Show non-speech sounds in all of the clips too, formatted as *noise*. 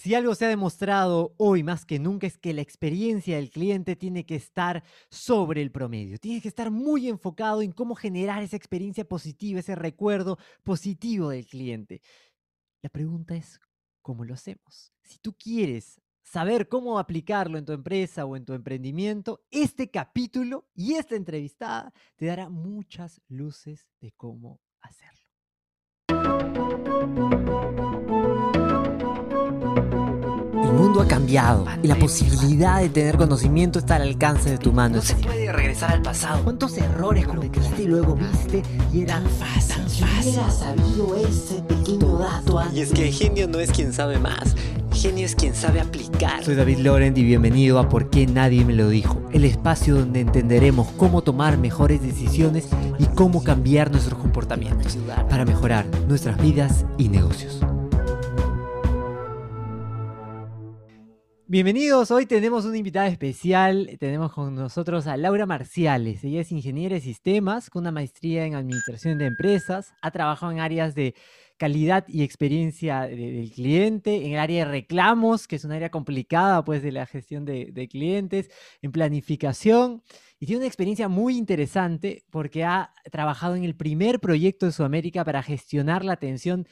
Si algo se ha demostrado hoy más que nunca es que la experiencia del cliente tiene que estar sobre el promedio, tiene que estar muy enfocado en cómo generar esa experiencia positiva, ese recuerdo positivo del cliente. La pregunta es, ¿cómo lo hacemos? Si tú quieres saber cómo aplicarlo en tu empresa o en tu emprendimiento, este capítulo y esta entrevistada te dará muchas luces de cómo hacerlo. Mundo ha cambiado y la posibilidad de tener conocimiento está al alcance de tu mano. No se puede regresar al pasado. ¿Cuántos errores cometiste y luego viste y era fácil? Si hubiera sabido ese pequeño dato Y es que genio no es quien sabe más, genio es quien sabe aplicar. Soy David Laurent y bienvenido a Por qué nadie me lo dijo, el espacio donde entenderemos cómo tomar mejores decisiones y cómo cambiar nuestros comportamientos para mejorar nuestras vidas y negocios. Bienvenidos, hoy tenemos una invitada especial, tenemos con nosotros a Laura Marciales, ella es ingeniera de sistemas con una maestría en administración de empresas, ha trabajado en áreas de calidad y experiencia de- del cliente, en el área de reclamos, que es un área complicada pues de la gestión de, de clientes, en planificación y tiene una experiencia muy interesante porque ha trabajado en el primer proyecto de Sudamérica para gestionar la atención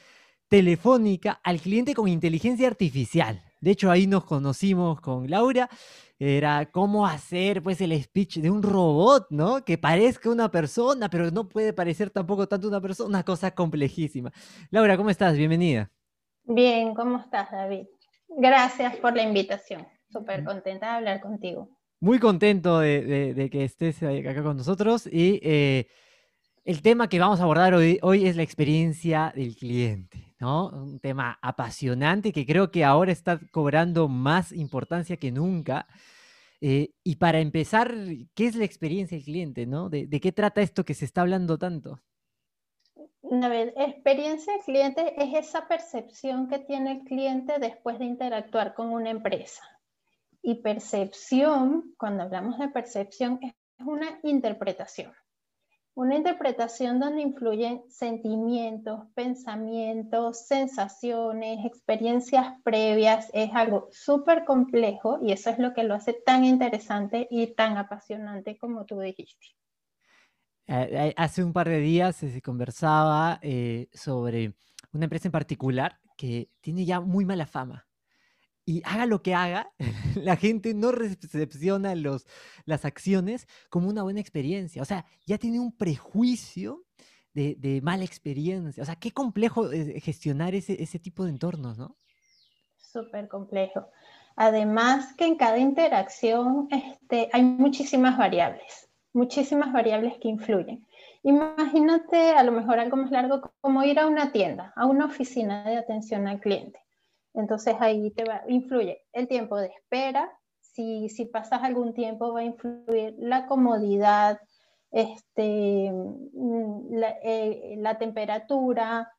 telefónica al cliente con inteligencia artificial. De hecho, ahí nos conocimos con Laura. Era cómo hacer pues el speech de un robot, ¿no? Que parezca una persona, pero no puede parecer tampoco tanto una persona, una cosa complejísima. Laura, ¿cómo estás? Bienvenida. Bien, ¿cómo estás, David? Gracias por la invitación. Mm. Súper contenta de hablar contigo. Muy contento de, de- de que estés ahí acá con nosotros y eh, el tema que vamos a abordar hoy, es la experiencia del cliente, ¿no? Un tema apasionante que creo que ahora está cobrando más importancia que nunca. Eh, y para empezar, ¿qué es la experiencia del cliente, no? ¿De, qué trata esto que se está hablando tanto? David, experiencia del cliente es esa percepción que tiene el cliente después de interactuar con una empresa. Y percepción, cuando hablamos de percepción, es una interpretación. Una interpretación donde influyen sentimientos, pensamientos, sensaciones, experiencias previas. Es algo súper complejo y eso es lo que lo hace tan interesante y tan apasionante como tú dijiste. Eh, eh, Hace un par de días eh, se conversaba sobre una empresa en particular que tiene ya muy mala fama. Y haga lo que haga, *laughs* la gente no recepciona los, las acciones como una buena experiencia. O sea, ya tiene un prejuicio de, de mala experiencia. O sea, qué complejo es gestionar ese, ese tipo de entornos, ¿no? Súper complejo. Además que en cada interacción este, hay muchísimas variables, muchísimas variables que influyen. Imagínate a lo mejor algo más largo como ir a una tienda, a una oficina de atención al cliente. Entonces ahí te va, influye el tiempo de espera, si, si pasas algún tiempo va a influir la comodidad, este, mm, la, eh, la temperatura,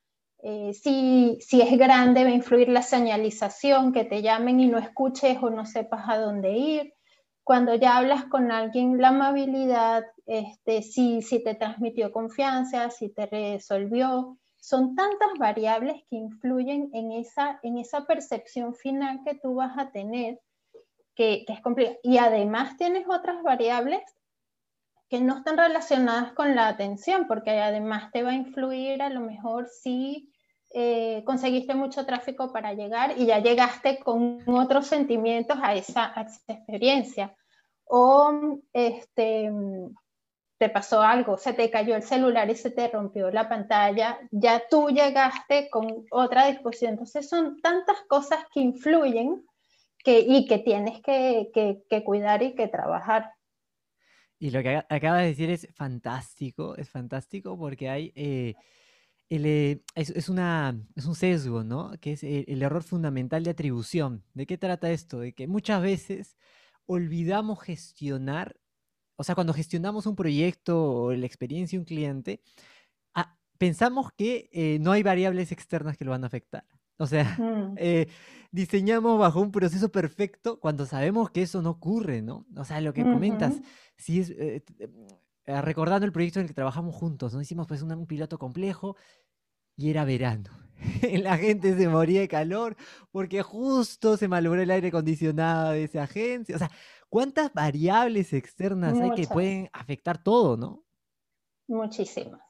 eh, si, si es grande, va a influir la señalización, que te llamen y no escuches o no sepas a dónde ir. Cuando ya hablas con alguien, la amabilidad, este, si, si te transmitió confianza, si te resolvió. Son tantas variables que influyen en esa, en esa percepción final que tú vas a tener, que, que es complicado. Y además tienes otras variables que no están relacionadas con la atención, porque además te va a influir a lo mejor si eh, conseguiste mucho tráfico para llegar y ya llegaste con otros sentimientos a esa, a esa experiencia. O este, te pasó algo, se te cayó el celular y se te rompió la pantalla, ya tú llegaste con otra disposición. Entonces son tantas cosas que influyen y que tienes que, cuidar y que trabajar. Y lo que ac- acabas de decir es fantástico, es fantástico porque hay, eh, eh, es un sesgo, ¿no? Que es el, el error fundamental de atribución. ¿De qué trata esto? De que muchas veces olvidamos gestionar, o sea, cuando gestionamos un proyecto o la experiencia de un cliente, ah, pensamos que eh, no hay variables externas que lo van a afectar. O sea, Mm. *laughs* eh, diseñamos bajo un proceso perfecto cuando sabemos que eso no ocurre, ¿no? O sea, lo que comentas, Ujú. si es, eh, eh, recordando el proyecto en el que trabajamos juntos, ¿no? Hicimos pues un, un piloto complejo y era verano. *laughs* La gente se moría de calor porque justo se malogró el aire acondicionado de esa agencia. O sea, ¿cuántas variables externas hay que pueden afectar todo, no? Muchísimas.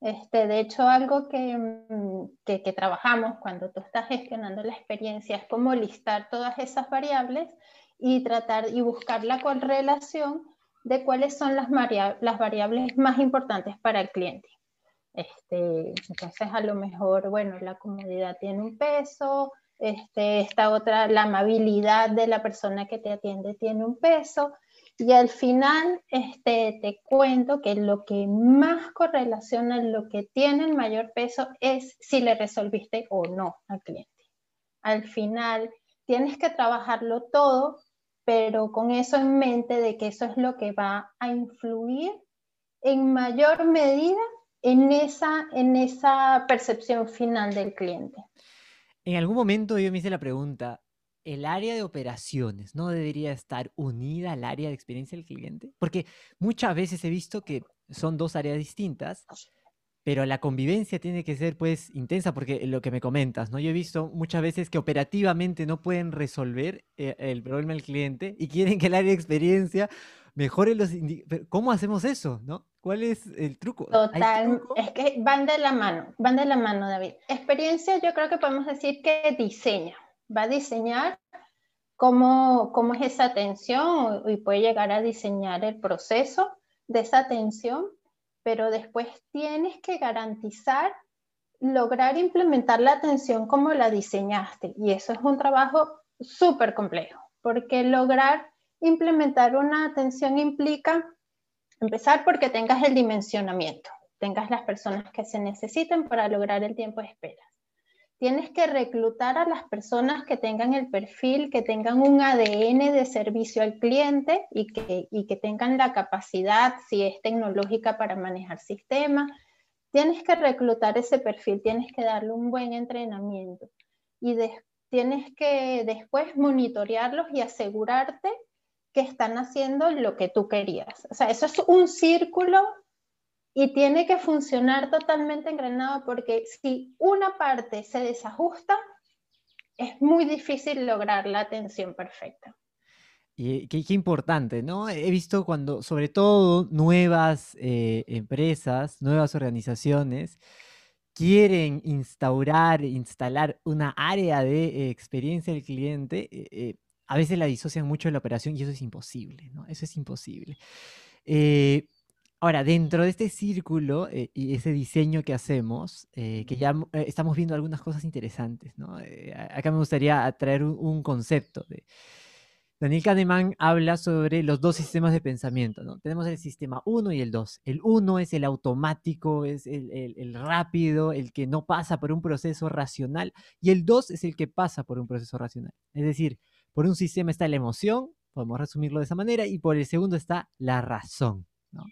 Este, de hecho, algo que, mm, que, que trabajamos cuando tú estás gestionando la experiencia es como listar todas esas variables y tratar y buscar la correlación de cuáles son las, las variables más importantes para el cliente. Este, entonces, a lo mejor, bueno, la comodidad tiene un peso, este, esta otra, la amabilidad de la persona que te atiende tiene un peso, y al final este, te cuento que lo que más correlaciona, lo que tiene el mayor peso es si le resolviste o no al cliente. Al final tienes que trabajarlo todo, pero con eso en mente de que eso es lo que va a influir en mayor medida en esa, en esa percepción final del cliente. En algún momento yo me hice la pregunta, ¿el área de operaciones no debería estar unida al área de experiencia del cliente? Porque muchas veces he visto que son dos áreas distintas, pero la convivencia tiene que ser pues intensa, porque lo que me comentas, ¿no? Yo he visto muchas veces que operativamente no pueden resolver eh, el problema del cliente y quieren que el área de experiencia mejore los... ¿Cómo hacemos eso, no? ¿Cuál es el truco? ¿Hay Total, truco? es que van de la mano, van de la mano, David. Experiencia, yo creo que podemos decir que diseña, va a diseñar cómo, cómo es esa atención y puede llegar a diseñar el proceso de esa atención, pero después tienes que garantizar lograr implementar la atención como la diseñaste. Y eso es un trabajo súper complejo, porque lograr implementar una atención implica empezar porque tengas el dimensionamiento, tengas las personas que se necesiten para lograr el tiempo de espera. Tienes que reclutar a las personas que tengan el perfil, que tengan un ADN de servicio al cliente y que, y que tengan la capacidad, si es tecnológica, para manejar sistemas. Tienes que reclutar ese perfil, tienes que darle un buen entrenamiento y tienes que después monitorearlos y asegurarte que están haciendo lo que tú querías. O sea, eso es un círculo y tiene que funcionar totalmente engranado porque si una parte se desajusta, es muy difícil lograr la atención perfecta. Y qué, qué importante, ¿no? He visto cuando, sobre todo, nuevas eh, empresas, nuevas organizaciones quieren instaurar, instalar una área de eh, experiencia del cliente, eh, eh, a veces la disocian mucho de la operación y eso es imposible, ¿no? Eso es imposible. Eh, ahora, dentro de este círculo eh, y ese diseño que hacemos, eh, que ya estamos viendo algunas cosas interesantes, ¿no? Acá me gustaría traer un, un concepto de... Daniel Kahneman habla sobre los dos sistemas de pensamiento, ¿no? Tenemos el sistema 1 y el 2. El 1 es el automático, es el, el- el rápido, el que no pasa por un proceso racional, y el 2 es el que pasa por un proceso racional. Es decir, por un sistema está la emoción, podemos resumirlo de esa manera, y por el segundo está la razón, ¿no?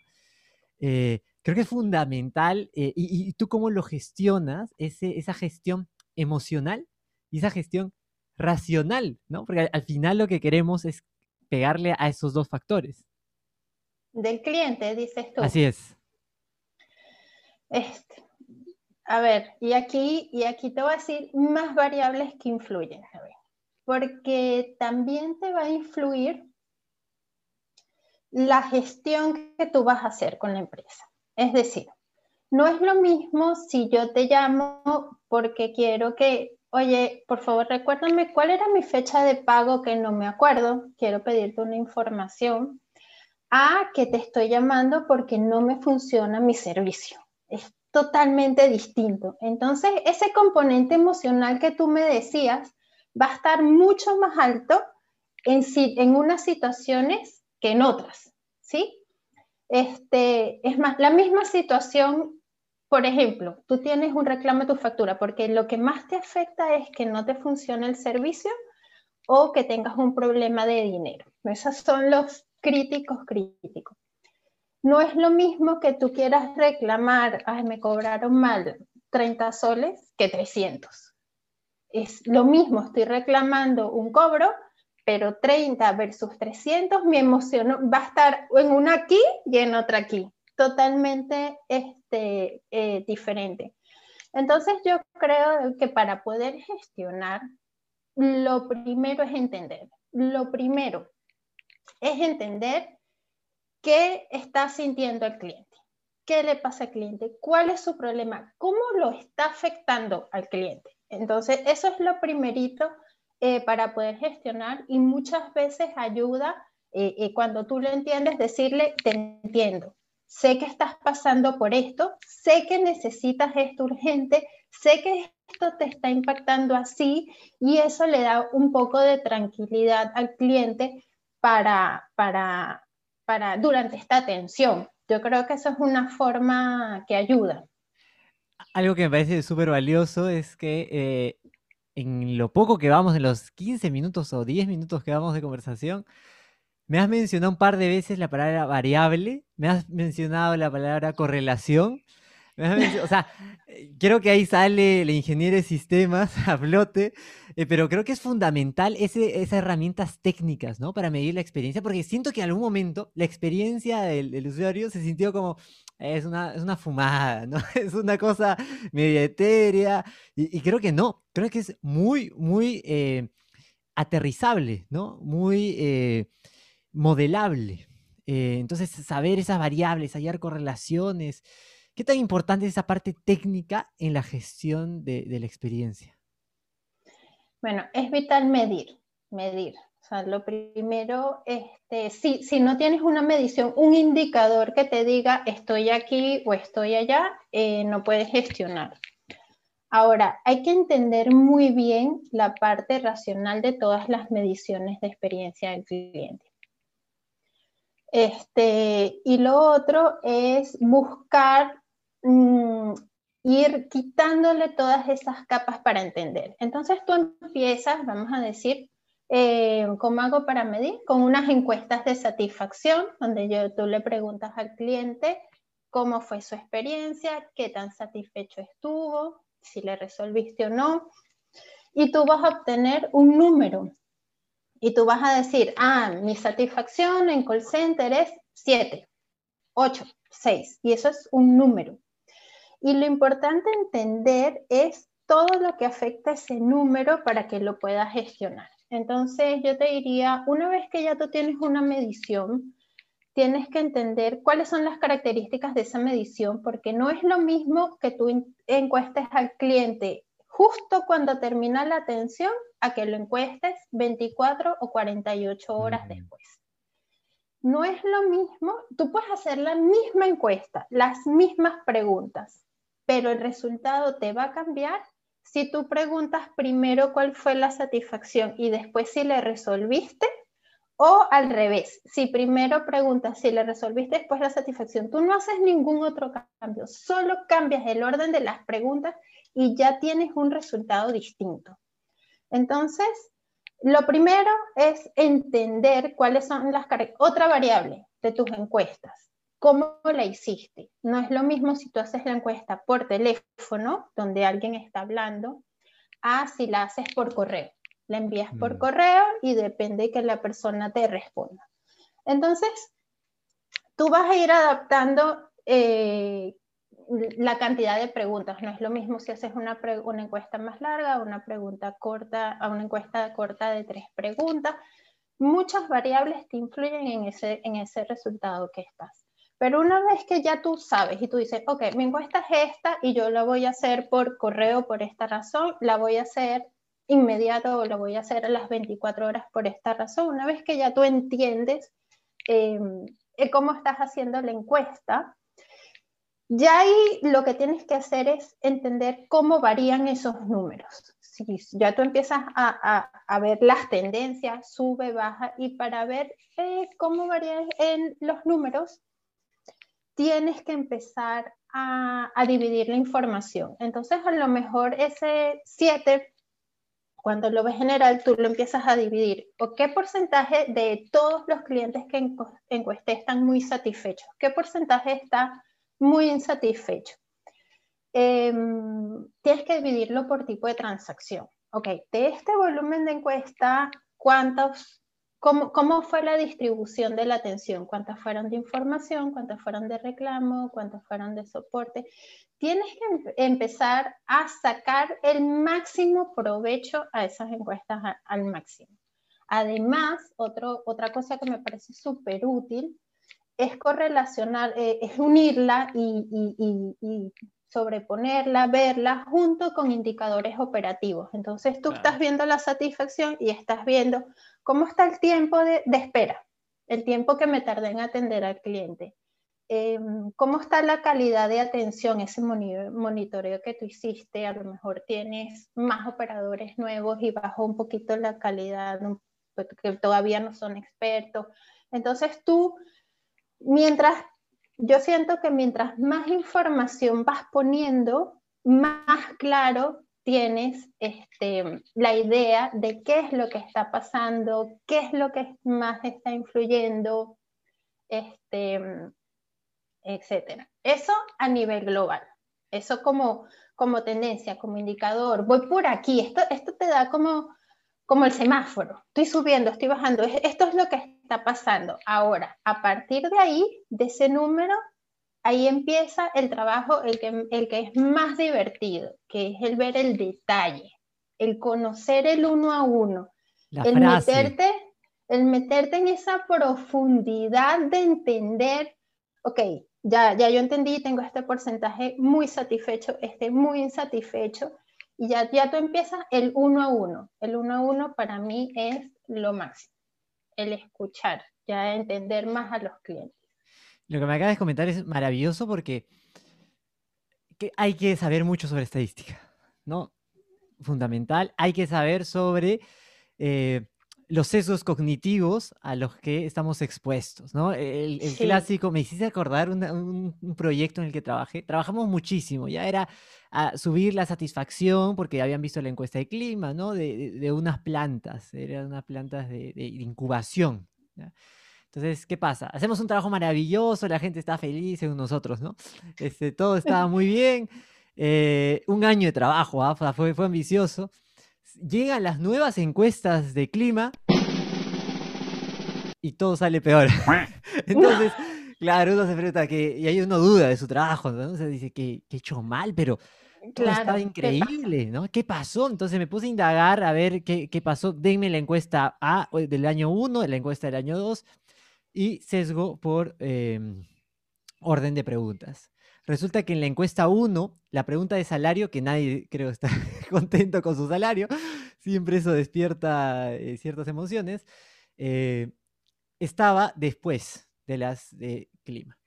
Eh, creo que es fundamental, eh, y, y tú cómo lo gestionas, ese, esa gestión emocional y esa gestión racional, ¿no? Porque al, al final lo que queremos es pegarle a esos dos factores. Del cliente, dices tú. Así es. Este, a ver, y aquí, y aquí te voy a decir más variables que influyen, a ver, porque también te va a influir la gestión que tú vas a hacer con la empresa. Es decir, no es lo mismo si yo te llamo porque quiero que, oye, por favor, recuérdame cuál era mi fecha de pago que no me acuerdo, quiero pedirte una información, a que te estoy llamando porque no me funciona mi servicio. Es totalmente distinto. Entonces, ese componente emocional que tú me decías va a estar mucho más alto en, en unas situaciones que en otras, ¿sí? Este, es más, la misma situación, por ejemplo, tú tienes un reclamo de tu factura porque lo que más te afecta es que no te funcione el servicio o que tengas un problema de dinero. Esos son los críticos críticos. No es lo mismo que tú quieras reclamar, ay, me cobraron mal 30 soles que 300. Es lo mismo, estoy reclamando un cobro, pero 30 versus 300, mi emoción va a estar en una aquí y en otra aquí, totalmente este, eh, diferente. Entonces yo creo que para poder gestionar, lo primero es entender. Lo primero es entender qué está sintiendo el cliente, qué le pasa al cliente, cuál es su problema, cómo lo está afectando al cliente. Entonces, eso es lo primerito eh, para poder gestionar y muchas veces ayuda eh, eh, cuando tú lo entiendes, decirle, te entiendo, sé que estás pasando por esto, sé que necesitas esto urgente, sé que esto te está impactando así y eso le da un poco de tranquilidad al cliente para, para, para durante esta atención. Yo creo que eso es una forma que ayuda. Algo que me parece súper valioso es que eh, en lo poco que vamos, en los 15 minutos o 10 minutos que vamos de conversación, me has mencionado un par de veces la palabra variable, me has mencionado la palabra correlación. o sea, creo que ahí sale la ingeniero de sistemas *laughs* a flote, eh, pero creo que es fundamental esas herramientas técnicas, ¿no? Para medir la experiencia, porque siento que en algún momento la experiencia del, usuario se sintió como, es una, es una fumada, *laughs* ¿no? Es una cosa media etérea, y, creo que no, creo que es muy, muy eh, aterrizable, ¿no? Muy... Eh, modelable. Eh, entonces, saber esas variables, hallar correlaciones. ¿Qué tan importante es esa parte técnica en la gestión de, la experiencia? Bueno, es vital medir, medir. O sea, lo primero, este, si, si no tienes una medición, un indicador que te diga estoy aquí o estoy allá, eh, no puedes gestionar. Ahora, hay que entender muy bien la parte racional de todas las mediciones de experiencia del cliente. Este, y lo otro es buscar mm, ir quitándole todas esas capas para entender. Entonces tú empiezas, vamos a decir, eh, ¿cómo hago para medir? Con unas encuestas de satisfacción, donde yo, tú le preguntas al cliente cómo fue su experiencia, qué tan satisfecho estuvo, si le resolviste o no. Y tú vas a obtener un número y tú vas a decir, ah, mi satisfacción en call center es 7, 8, 6, y eso es un número. Y lo importante entender es todo lo que afecta ese número para que lo puedas gestionar. Entonces, yo te diría, una vez que ya tú tienes una medición, tienes que entender cuáles son las características de esa medición, porque no es lo mismo que tú encuestes al cliente justo cuando termina la atención a que lo encuestes 24 o 48 horas después. No es lo mismo, tú puedes hacer la misma encuesta, las mismas preguntas, pero el resultado te va a cambiar si tú preguntas primero cuál fue la satisfacción y después si le resolviste, o al revés, si primero preguntas si le resolviste después la satisfacción, tú no haces ningún otro cambio, solo cambias el orden de las preguntas y ya tienes un resultado distinto. Entonces, lo primero es entender cuáles son las otra variable de tus encuestas. ¿Cómo la hiciste? No es lo mismo si tú haces la encuesta por teléfono, donde alguien está hablando, a si la haces por correo. La envías por mm. correo y depende que la persona te responda. Entonces, tú vas a ir adaptando eh, la cantidad de preguntas. No es lo mismo si haces una, una encuesta más larga, una pregunta corta, a una encuesta corta de tres preguntas. Muchas variables te influyen en ese, en ese resultado que estás. Pero una vez que ya tú sabes y tú dices, ok, mi encuesta es esta y yo la voy a hacer por correo por esta razón, la voy a hacer inmediato o la voy a hacer a las 24 horas por esta razón. Una vez que ya tú entiendes eh, cómo estás haciendo la encuesta, ya ahí lo que tienes que hacer es entender cómo varían esos números. Si ya tú empiezas a, ver las tendencias, sube, baja, y para ver eh, cómo varían en los números, tienes que empezar a, dividir la información. Entonces, a lo mejor ese 7, cuando lo ves general, tú lo empiezas a dividir. ¿O qué porcentaje de todos los clientes que encuesté están muy satisfechos? ¿Qué porcentaje está muy insatisfecho. Em, tienes que dividirlo por tipo de transacción. Ok, de este volumen de encuesta, ¿cuántos, ¿cómo, ¿cómo fue la distribución de la atención? ¿Cuántas fueron de información? ¿Cuántas fueron de reclamo? ¿Cuántas fueron de soporte? Tienes que empezar a sacar el máximo provecho a esas encuestas al máximo. Además, otro, otra cosa que me parece súper útil es correlacionar, eh, es unirla y, sobreponerla, verla junto con indicadores operativos. Entonces tú estás viendo la satisfacción y estás viendo cómo está el tiempo de, de espera, el tiempo que me tardé en atender al cliente. Em, cómo está la calidad de atención, ese monitoreo que tú hiciste, a lo mejor tienes más operadores nuevos y bajó un poquito la calidad, que todavía no son expertos. Entonces tú, mientras yo siento que mientras más información vas poniendo, más claro tienes este, la idea de qué es lo que está pasando, qué es lo que más está influyendo, este, etc. Eso a nivel global. Eso como, como tendencia, como indicador. Voy por aquí. Esto, esto te da como, como el semáforo. Estoy subiendo, estoy bajando. Esto es lo que está pasando. Ahora, a partir de ahí, de ese número, ahí empieza el trabajo, el que, el que es más divertido, que es el ver el detalle, el conocer el uno a uno, el meterte, el meterte en esa profundidad de entender, ok, ya, ya yo entendí, tengo este porcentaje muy satisfecho, este muy insatisfecho, y ya, ya tú empiezas el uno a uno. El uno a uno para mí es lo máximo el escuchar, ya entender más a los clientes. Lo que me acabas de comentar es maravilloso porque hay que saber mucho sobre estadística, ¿no? Fundamental. Hay que saber sobre eh, los sesgos cognitivos a los que estamos expuestos, ¿no? El, clásico, me hiciste acordar un, proyecto en el que trabajé, trabajamos muchísimo, ya era a subir la satisfacción porque habían visto la encuesta de clima, ¿no? De, unas plantas, eran unas plantas de, incubación. Entonces, ¿qué pasa? Hacemos un trabajo maravilloso, la gente está feliz según nosotros, ¿no? Este, todo estaba muy bien. Eh, un año de trabajo, ¿ah? fue, fue ambicioso llegan las nuevas encuestas de clima y todo sale peor. *laughs* Entonces, claro, uno se pregunta que, y hay uno duda de su trabajo, ¿no? se dice que, he hecho mal, pero todo estaba increíble, ¿no? ¿Qué pasó? Entonces me puse a indagar a ver qué, qué pasó. Denme la encuesta A del año 1, la encuesta del año 2 y sesgo por em, orden de preguntas. Resulta que en la encuesta 1, la pregunta de salario, que nadie creo está *laughs* contento con su salario, siempre eso despierta eh, ciertas emociones, eh, estaba después de las de clima.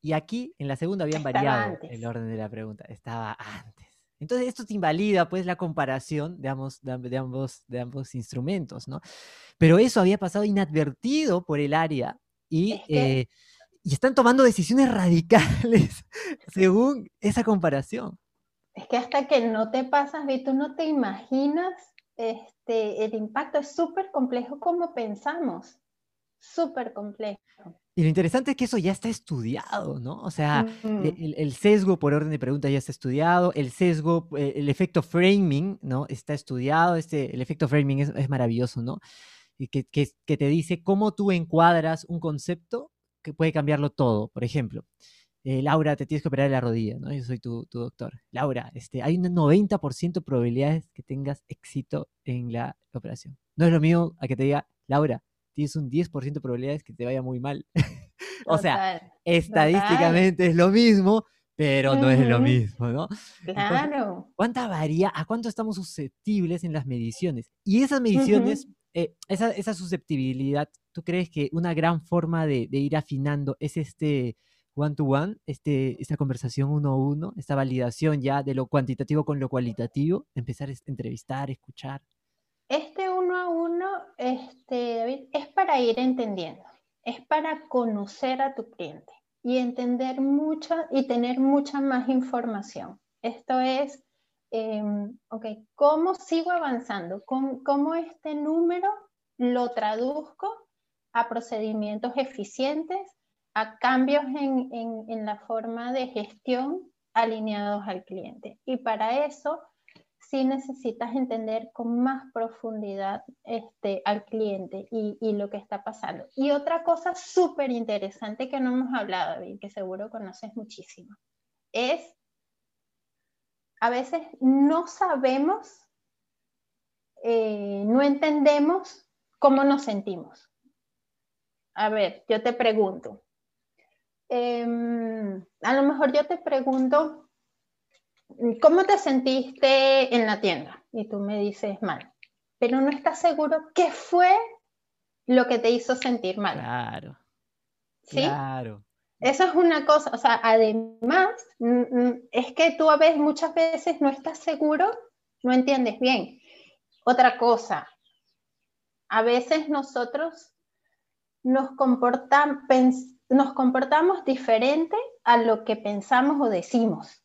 Y aquí, en la segunda, habían variado el orden de la pregunta, estaba antes. Entonces, esto te invalida, pues, la comparación de ambos, de, ambos, de ambos instrumentos, ¿no? Pero eso había pasado inadvertido por el área y eh, y están tomando decisiones *laughs* radicales según esa comparación. Es que hasta que no te pasas, tú no te imaginas este, el impacto. Es súper complejo como pensamos, súper complejo. Y lo interesante es que eso ya está estudiado, ¿no? O sea, e, el, sesgo por orden de pregunta ya está estudiado, el sesgo, eh, el efecto framing, ¿no? Está estudiado, este, el efecto framing es, es maravilloso, ¿no? Y que, que, que, te dice cómo tú encuadras un concepto que puede cambiarlo todo. Por ejemplo, eh, Laura, te tienes que operar la rodilla, ¿no? Yo soy tu, doctor. Laura, este, hay un 90% de probabilidades que tengas éxito en la operación. No es lo mío a que te diga, Laura, tienes un 10% de probabilidades que te vaya muy mal. *laughs* o sea, estadísticamente es lo mismo, pero no es lo mismo, ¿no? Claro. ¿Cuánta varía? ¿A cuánto estamos susceptibles en las mediciones? Y esas mediciones, eh, esa, esa susceptibilidad ¿tú crees que una gran forma de, ir afinando es este one-to-one, este, esta conversación uno a uno, esta validación ya de lo cuantitativo con lo cualitativo, empezar a entrevistar, escuchar? Este uno a uno, este, David, es para ir entendiendo, es para conocer a tu cliente y entender mucha y tener mucha más información. Esto es, em, ok, ¿cómo sigo avanzando? ¿Cómo, ¿Cómo, este número lo traduzco a procedimientos eficientes, a cambios en, en, la forma de gestión alineados al cliente. Y para eso sí necesitas entender con más profundidad este, al cliente y, y lo que está pasando. Y otra cosa súper interesante que no hemos hablado, David, que seguro conoces muchísimo, es a veces no sabemos, eh, no entendemos cómo nos sentimos. A ver, yo te pregunto, em, a lo mejor yo te pregunto, ¿cómo te sentiste en la tienda? Y tú me dices mal, pero no estás seguro qué fue lo que te hizo sentir mal. Claro. ¿Sí? Claro. Eso es una cosa, o sea, además, es que tú a veces, muchas veces no estás seguro, no entiendes bien. Otra cosa, a veces nosotros nos, comportam, nos comportamos diferente a lo que pensamos o decimos.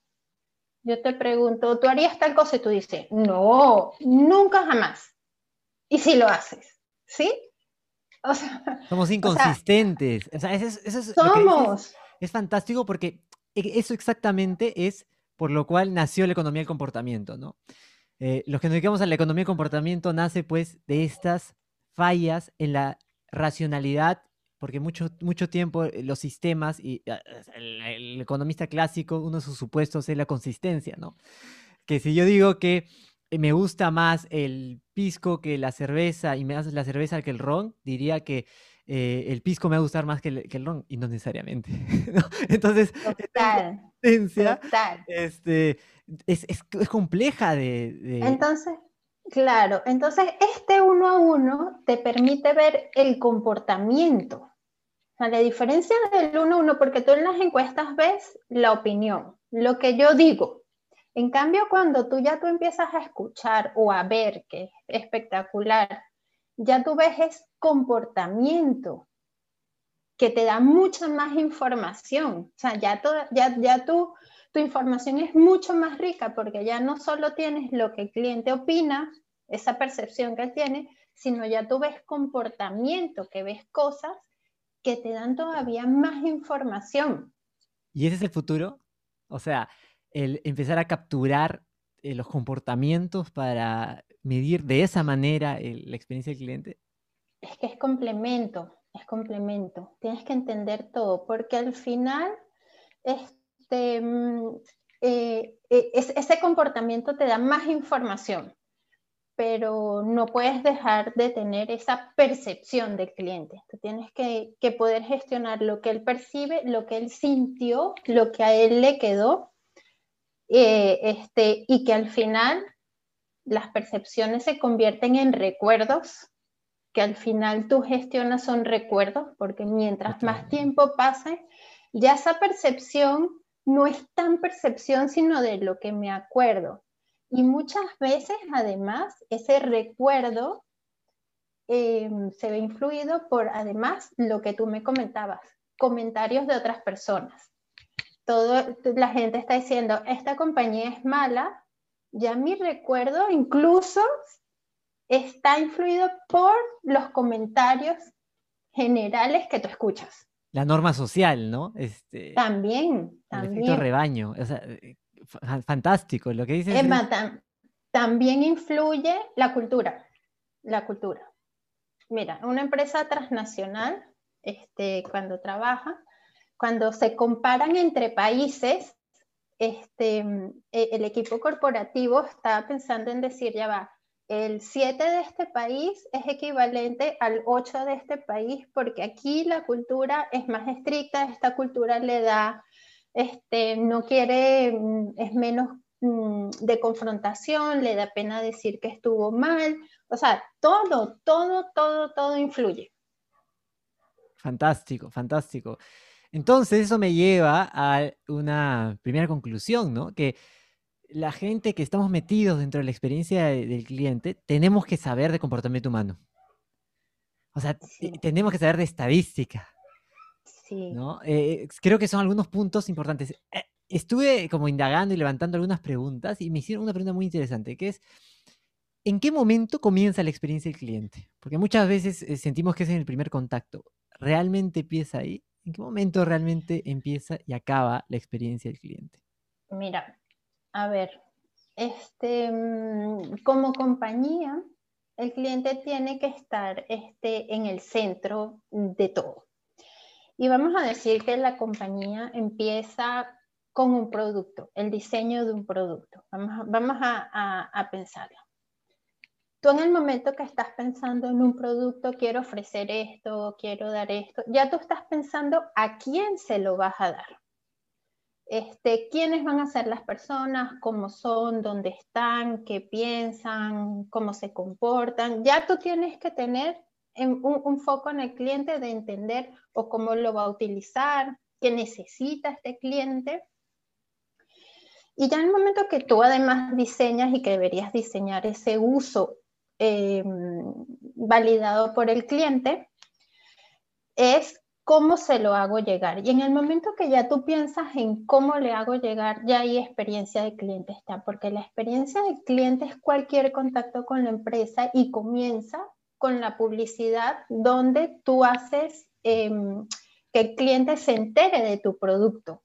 Yo te pregunto, ¿tú harías tal cosa? Y tú dices, no, nunca jamás. Y si lo haces, ¿sí? O sea, Somos inconsistentes. O sea, eso es, eso es somos. es fantástico porque e, eso exactamente es por lo cual nació la economía del comportamiento, ¿no? Eh, los que nos dedicamos a la economía del comportamiento nace pues de estas fallas en la racionalidad, porque mucho, mucho tiempo eh, los sistemas y ah, el, el economista clásico, uno de sus supuestos es la consistencia, ¿no? Que si yo digo que eh, me gusta más el pisco que la cerveza y me haces la cerveza que el ron, diría que eh, el pisco me va a gustar más que el, que el ron y no necesariamente. *laughs* ¿no? Entonces, total, esta total. Este, es, es, es compleja de, de, Entonces, claro, entonces este uno a uno te permite ver el comportamiento. La diferencia del uno a uno, porque tú en las encuestas ves la opinión, lo que yo digo, en cambio, cuando tú ya tú empiezas a escuchar o a ver, que es espectacular, ya tú ves es comportamiento, que te da mucha más información. O sea, ya, toda, ya, ya tú, tu información es mucho más rica porque ya no solo tienes lo que el cliente opina, esa percepción que él tiene, sino ya tú ves comportamiento, que ves cosas que te dan todavía más información. ¿Y ese es el futuro? O sea, el empezar a capturar eh, los comportamientos para medir de esa manera el, la experiencia del cliente? Es que es complemento, es complemento. Tienes que entender todo, porque al final este, eh, eh, ese comportamiento te da más información, pero no puedes dejar de tener esa percepción del cliente. Tú tienes que, que poder gestionar lo que él percibe, lo que él sintió, lo que a él le quedó eh, este, y que al final las percepciones se convierten en recuerdos, que al final tú gestionas son recuerdos, porque mientras más tiempo pase, ya esa percepción no es tan percepción, sino de lo que me acuerdo. Y muchas veces, además, ese recuerdo eh, se ve influido por, además, lo que tú me comentabas, comentarios de otras personas todo, la gente está diciendo, esta compañía es mala, ya mi recuerdo incluso está influido por los comentarios generales que tú escuchas. La norma social, ¿no? Este, también, también. El rebaño, o sea, eh, fantástico lo que dices. Emma, tam, también influye la cultura, la cultura. Mira, una empresa transnacional, este, cuando trabaja, cuando se comparan entre países, este, e, el equipo corporativo está pensando en decir, ya va, el 7 de este país es equivalente al 8 de este país porque aquí la cultura es más estricta, esta cultura le da, este, no quiere, mm, es menos mm, de confrontación, le da pena decir que estuvo mal, o sea, todo, todo, todo, todo influye. Fantástico, fantástico. Entonces eso me lleva a una primera conclusión, ¿no? Que la gente que estamos metidos dentro de la experiencia de, del cliente, tenemos que saber de comportamiento humano. O sea, sí. tenemos que saber de estadística. Sí. ¿no? Eh, creo que son algunos puntos importantes. Eh, estuve como indagando y levantando algunas preguntas y me hicieron una pregunta muy interesante, que es, ¿en qué momento comienza la experiencia del cliente? Porque muchas veces eh, sentimos que es en el primer contacto. ¿Realmente empieza ahí? ¿En qué momento realmente empieza y acaba la experiencia del cliente? Mira, a ver, este, mm, como compañía, el cliente tiene que estar este, en el centro de todo. Y vamos a decir que la compañía empieza con un producto, el diseño de un producto. Vamos, a, a pensarlo. Tú en el momento que estás pensando en un producto, quiero ofrecer esto, quiero dar esto, ya tú estás pensando a quién se lo vas a dar este, quiénes van a ser las personas, cómo son, dónde están, qué piensan, cómo se comportan. Ya tú tienes que tener un, foco en el cliente de entender o cómo lo va a utilizar, qué necesita este cliente. Y ya en el momento que tú además diseñas y que deberías diseñar ese uso em, validado por el cliente, es cómo se lo hago llegar. Y en el momento que ya tú piensas en cómo le hago llegar, ya hay experiencia de cliente está, porque la experiencia de cliente es cualquier contacto con la empresa y comienza con la publicidad donde tú haces em, que el cliente se entere de tu producto,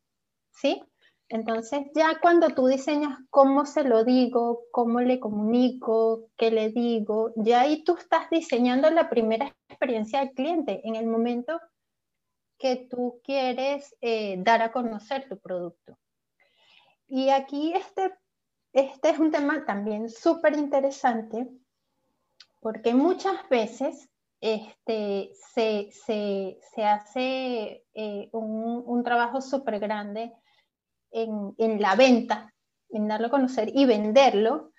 ¿sí? Entonces ya cuando tú diseñas cómo se lo digo, cómo le comunico, qué le digo, ya ahí tú estás diseñando la primera experiencia del cliente en el momento que tú quieres eh, dar a conocer tu producto. Y aquí este, este es un tema también súper interesante porque muchas veces este, se, se, se hace eh, un, un, trabajo súper grande en, en, la venta, en darlo a conocer y venderlo.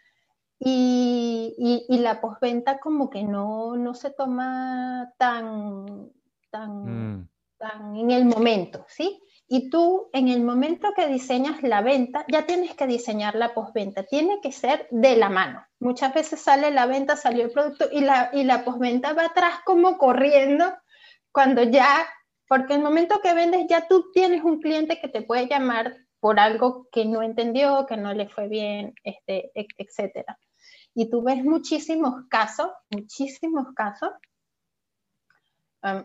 Y, y, y la postventa como que no, no se toma tan, tan, mm en el momento, ¿sí? Y tú en el momento que diseñas la venta, ya tienes que diseñar la postventa, tiene que ser de la mano. Muchas veces sale la venta, salió el producto y la, y la postventa va atrás como corriendo cuando ya, porque el momento que vendes ya tú tienes un cliente que te puede llamar por algo que no entendió, que no le fue bien, este, etcétera. Y tú ves muchísimos casos, muchísimos casos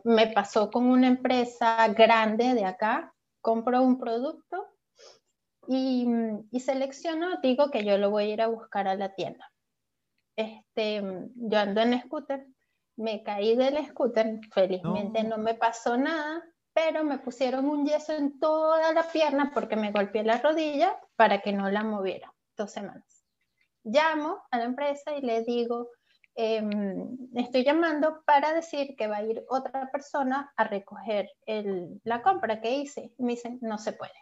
me pasó con una empresa grande de acá, compro un producto y, y, selecciono, digo que yo lo voy a ir a buscar a la tienda. Este, yo ando en scooter, me caí del scooter, felizmente no. me pasó nada, pero me pusieron un yeso en toda la pierna porque me golpeé la rodilla para que no la moviera dos semanas. Llamo a la empresa y le digo, Em, estoy llamando para decir que va a ir otra persona a recoger la compra que hice. Me dicen, no se puede.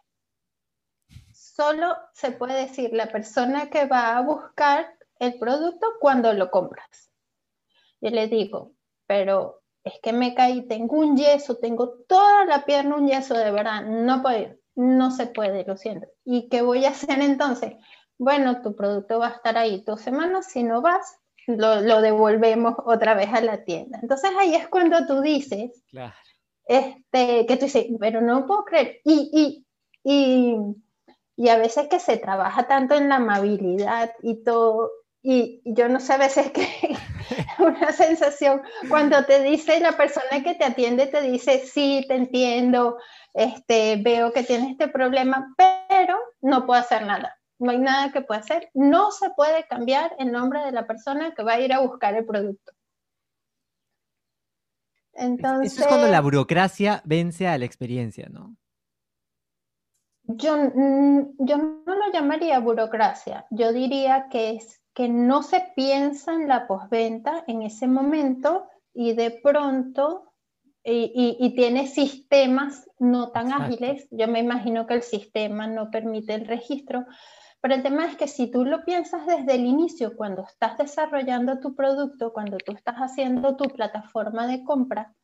Solo se puede decir la persona que va a buscar el producto cuando lo compras. Yo le digo, pero es que me caí, tengo un yeso, tengo toda la pierna un yeso, de verdad, no puede, no se puede, lo siento. ¿Y qué voy a hacer entonces? Bueno, tu producto va a estar ahí dos semanas, si no vas, lo, devolvemos otra vez a la tienda. Entonces ahí es cuando tú dices, este, que tú dices, pero no puedo creer. Y, y, y, a veces que se trabaja tanto en la amabilidad y todo, y yo no sé a veces que *laughs* una sensación cuando te dice la persona que te atiende, te dice, sí, te entiendo, este, veo que tienes este problema, pero no puedo hacer nada no hay nada que pueda hacer. No se puede cambiar el nombre de la persona que va a ir a buscar el producto. Entonces, Eso es cuando la burocracia vence a la experiencia, ¿no? Yo, mm, yo no lo llamaría burocracia, yo diría que es que no se piensa en la postventa en ese momento y de pronto y, y, tiene sistemas no tan ágiles. Yo me imagino que el sistema no permite el registro, pero el tema es que si tú lo piensas desde el inicio, cuando estás desarrollando tu producto, cuando tú estás haciendo tu plataforma de compra,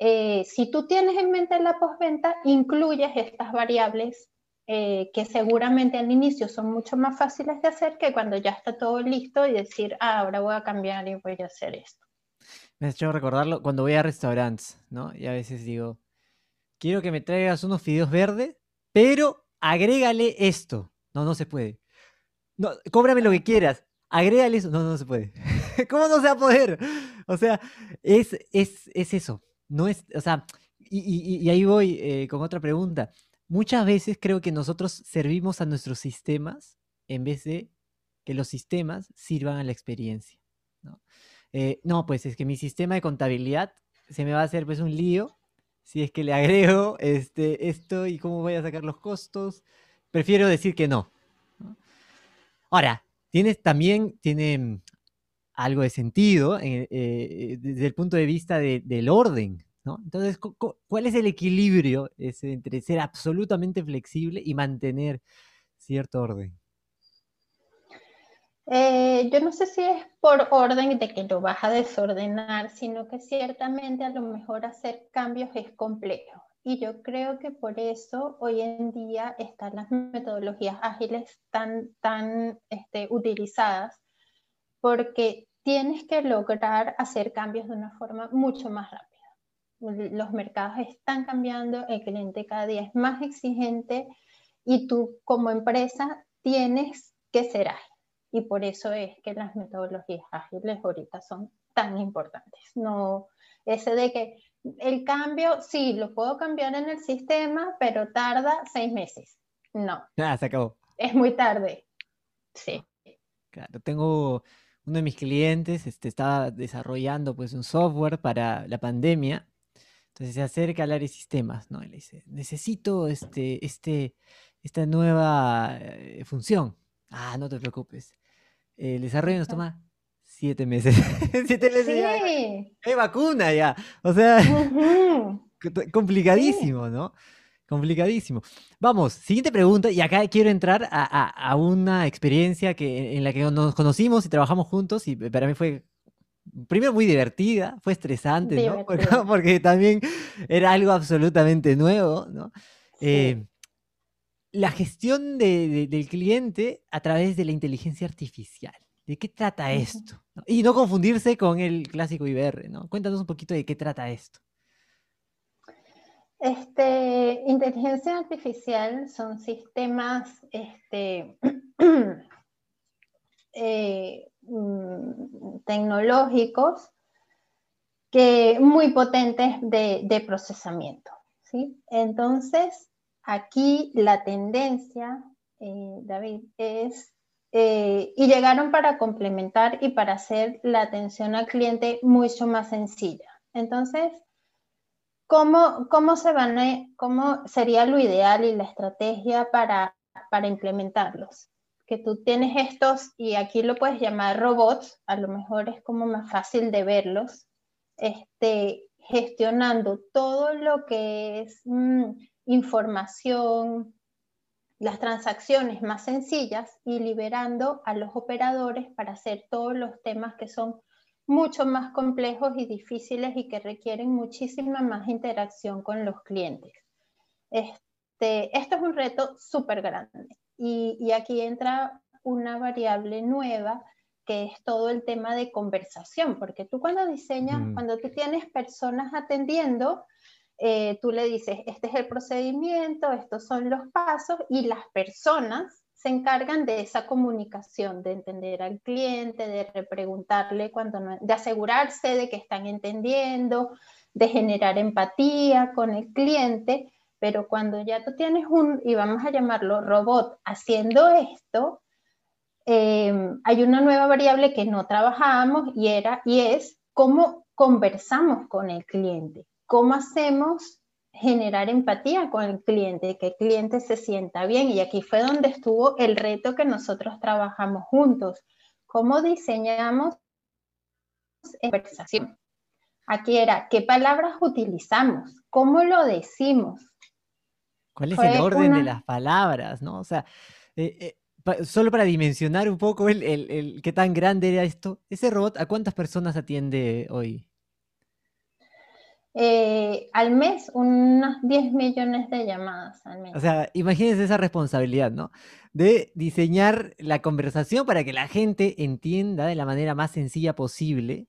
eh, si tú tienes en mente la postventa, incluyes estas variables eh, que seguramente al inicio son mucho más fáciles de hacer que cuando ya está todo listo y decir, ah, ahora voy a cambiar y voy a hacer esto. Me ha hecho recordarlo cuando voy a restaurantes, ¿no? Y a veces digo, quiero que me traigas unos fideos verdes, pero agrégale esto. No, no se puede. No, cóbrame lo que quieras. Agrégale eso. No, no se puede. *laughs* ¿Cómo no se va a poder? O sea, es, es, es eso. No es, o sea, y, y, ahí voy eh, con otra pregunta. Muchas veces creo que nosotros servimos a nuestros sistemas en vez de que los sistemas sirvan a la experiencia. ¿no? Eh, no, pues es que mi sistema de contabilidad se me va a hacer pues un lío si es que le agrego este, esto y cómo voy a sacar los costos. Prefiero decir que no. Ahora, tienes también, tiene mm, algo de sentido eh, eh, desde el punto de vista de- del orden, ¿no? Entonces, cu- cu- ¿cuál es el equilibrio entre ser absolutamente flexible y mantener cierto orden? Eh, yo no sé si es por orden de que lo vas a desordenar, sino que ciertamente a lo mejor hacer cambios es complejo. Y yo creo que por eso hoy en día están las metodologías ágiles tan, tan este, utilizadas, porque tienes que lograr hacer cambios de una forma mucho más rápida. Los mercados están cambiando, el cliente cada día es más exigente y tú como empresa tienes que ser ágil y por eso es que las metodologías ágiles ahorita son tan importantes. No ese de que el cambio, sí, lo puedo cambiar en el sistema, pero tarda seis meses. No, Ah, se acabó. es muy tarde. Sí. Claro, tengo uno de mis clientes, este, estaba desarrollando pues un software para la pandemia. Entonces se acerca al área de sistemas, ¿no? Y le dice, necesito este, este, esta nueva eh, función. Ah, no te preocupes. El desarrollo nos toma siete meses. *laughs* Siete meses ya. Sí. Hay vacuna ya. O sea, *laughs* complicadísimo, ¿no? Complicadísimo. Vamos, siguiente pregunta, y acá quiero entrar a, a- a una experiencia que, en la que nos conocimos y trabajamos juntos, y para mí fue, primero muy divertida, fue estresante, ¿no? *laughs* Porque, también era algo absolutamente nuevo, ¿no? Sí. Eh, la gestión de- de- del cliente a través de la inteligencia artificial. ¿De qué trata esto? ¿no? Y no confundirse con el clásico IBR, ¿no? Cuéntanos un poquito de qué trata esto. Este, inteligencia artificial son sistemas este, *clears throat* eh, mm, tecnológicos que muy potentes de, de procesamiento. ¿sí? Entonces, aquí la tendencia, eh, David, es, eh, y llegaron para complementar y para hacer la atención al cliente mucho más sencilla. Entonces, ¿Cómo, cómo, se van ¿Cómo sería lo ideal y la estrategia para, para implementarlos? Que tú tienes estos, y aquí lo puedes llamar robots, a lo mejor es como más fácil de verlos, este, gestionando todo lo que es mm, información, las transacciones más sencillas y liberando a los operadores para hacer todos los temas que son mucho más complejos y difíciles y que requieren muchísima más interacción con los clientes. Este, esto es un reto súper grande y, y, aquí entra una variable nueva que es todo el tema de conversación, porque tú cuando diseñas, mm. cuando tú tienes personas atendiendo, eh, tú le dices, este es el procedimiento, estos son los pasos y las personas se encargan de esa comunicación, de entender al cliente, de repreguntarle cuando de asegurarse de que están entendiendo, de generar empatía con el cliente, pero cuando ya tú tienes un, y vamos a llamarlo robot, haciendo esto, eh, hay una nueva variable que no trabajábamos y, era, y es cómo conversamos con el cliente, cómo hacemos generar empatía con el cliente, que el cliente se sienta bien. Y aquí fue donde estuvo el reto que nosotros trabajamos juntos. ¿Cómo diseñamos conversación? Aquí era, ¿qué palabras utilizamos? ¿Cómo lo decimos? ¿Cuál es fue el orden una... de las palabras? ¿no? O sea, eh, eh, solo para dimensionar un poco el, el, el, qué tan grande era esto, ese robot, ¿a cuántas personas atiende hoy? Eh, al mes unos 10 millones de llamadas al mes. O sea, imagínense esa responsabilidad, ¿no? De diseñar la conversación para que la gente entienda de la manera más sencilla posible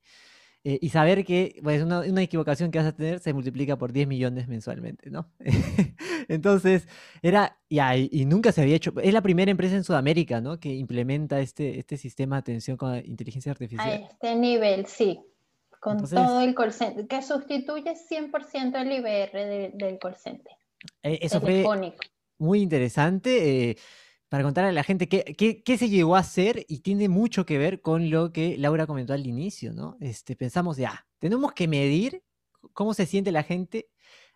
eh, y saber que pues, una, una, equivocación que vas a tener se multiplica por 10 millones mensualmente, ¿no? *laughs* Entonces, era, y, nunca se había hecho, es la primera empresa en Sudamérica, ¿no? Que implementa este, este sistema de atención con inteligencia artificial. A este nivel, sí con Entonces, todo el call center, que sustituye 100% el IBR de, del call center. Eh, eso telefónico. fue muy interesante. Eh, para contarle a la gente qué, qué, qué, se llegó a hacer y tiene mucho que ver con lo que Laura comentó al inicio, ¿no? Este, pensamos, ya, tenemos que medir cómo se siente la gente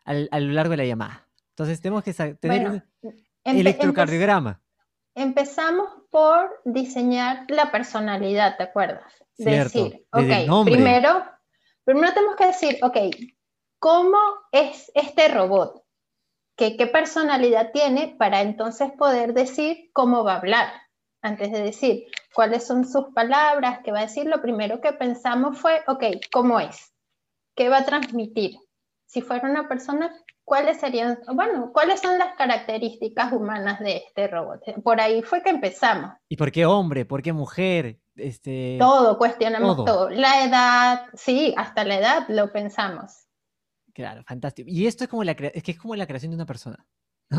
al, a lo largo de la llamada. Entonces tenemos que tener bueno, un electrocardiograma. Empezamos por diseñar la personalidad, ¿te acuerdas? Decir, ok, primero, primero tenemos que decir, ok, ¿cómo es este robot? qué personalidad tiene para entonces poder decir cómo va a hablar. Antes de decir cuáles son sus palabras, qué va a decir, lo primero que pensamos fue, ok, ¿cómo es? ¿Qué va a transmitir? Si fuera una persona, ¿cuáles serían, bueno, cuáles son las características humanas de este robot? Por ahí fue que empezamos. ¿Y por qué hombre? ¿Por qué mujer? Este... Todo, cuestionamos todo. todo. La edad, sí, hasta la edad lo pensamos. Claro, fantástico. Y esto es como la, es que es como la creación de una persona.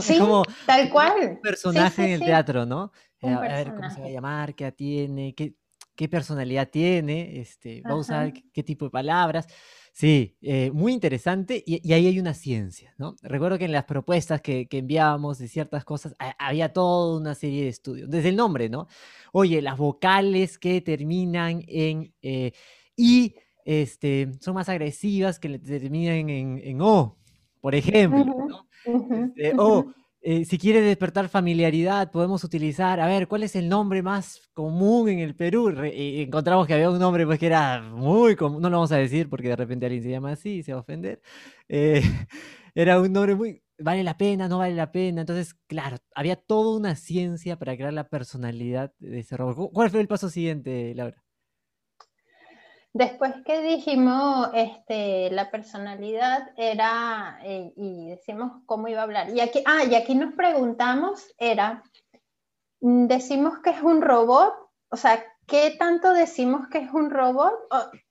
Sí, como tal cual. Un personaje en el teatro, ¿no? A, ver cómo se va a llamar, qué tiene, qué, qué personalidad tiene, este, va a usar qué, tipo de palabras. Sí, eh, muy interesante y, ahí hay una ciencia, ¿no? Recuerdo que en las propuestas que, que enviábamos de ciertas cosas había toda una serie de estudios, desde el nombre, ¿no? Oye, las vocales que terminan en eh, I este, son más agresivas que terminan en, O, por ejemplo. Este, o eh, si quiere despertar familiaridad, podemos utilizar, a ver, ¿cuál es el nombre más común en el Perú? y encontramos que había un nombre pues, que era muy común, no lo vamos a decir porque de repente alguien se llama así y se va a ofender. Eh, *laughs* era un nombre muy, vale la pena, no vale la pena. Entonces, claro, había toda una ciencia para crear la personalidad de ese robot. ¿Cuál fue el paso siguiente, Laura? Después que dijimos este, la personalidad era, eh, y decimos cómo iba a hablar. Y aquí, ah, y aquí nos preguntamos, era, mm, decimos que es un robot, o sea, ¿qué tanto decimos que es un robot?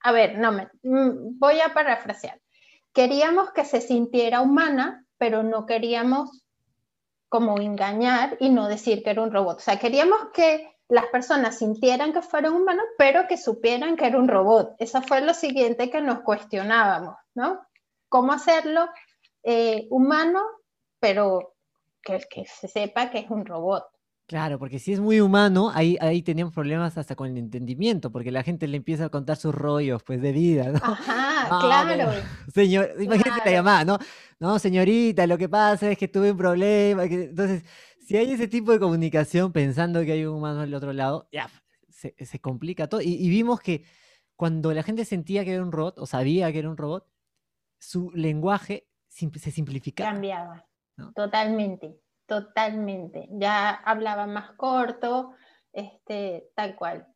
a ver, no, me, mm, voy a parafrasear. Queríamos que se sintiera humana, pero no queríamos como engañar y no decir que era un robot. O sea, queríamos que las personas sintieran que fueron humanos, pero que supieran que era un robot. Eso fue lo siguiente que nos cuestionábamos, ¿no? ¿Cómo hacerlo eh, humano, pero que, que, se sepa que es un robot? Claro, porque si es muy humano, ahí, ahí tenían problemas hasta con el entendimiento, porque la gente le empieza a contar sus rollos, pues, de vida, ¿no? Ajá, *laughs* claro. señor, imagínate la llamada, ¿no? No, señorita, lo que pasa es que tuve un problema, entonces si hay ese tipo de comunicación pensando que hay un humano al otro lado, ya se, complica todo. Y, vimos que cuando la gente sentía que era un robot o sabía que era un robot, su lenguaje se simplificaba. Cambiaba. Totalmente, totalmente. Ya hablaba más corto, este, tal cual.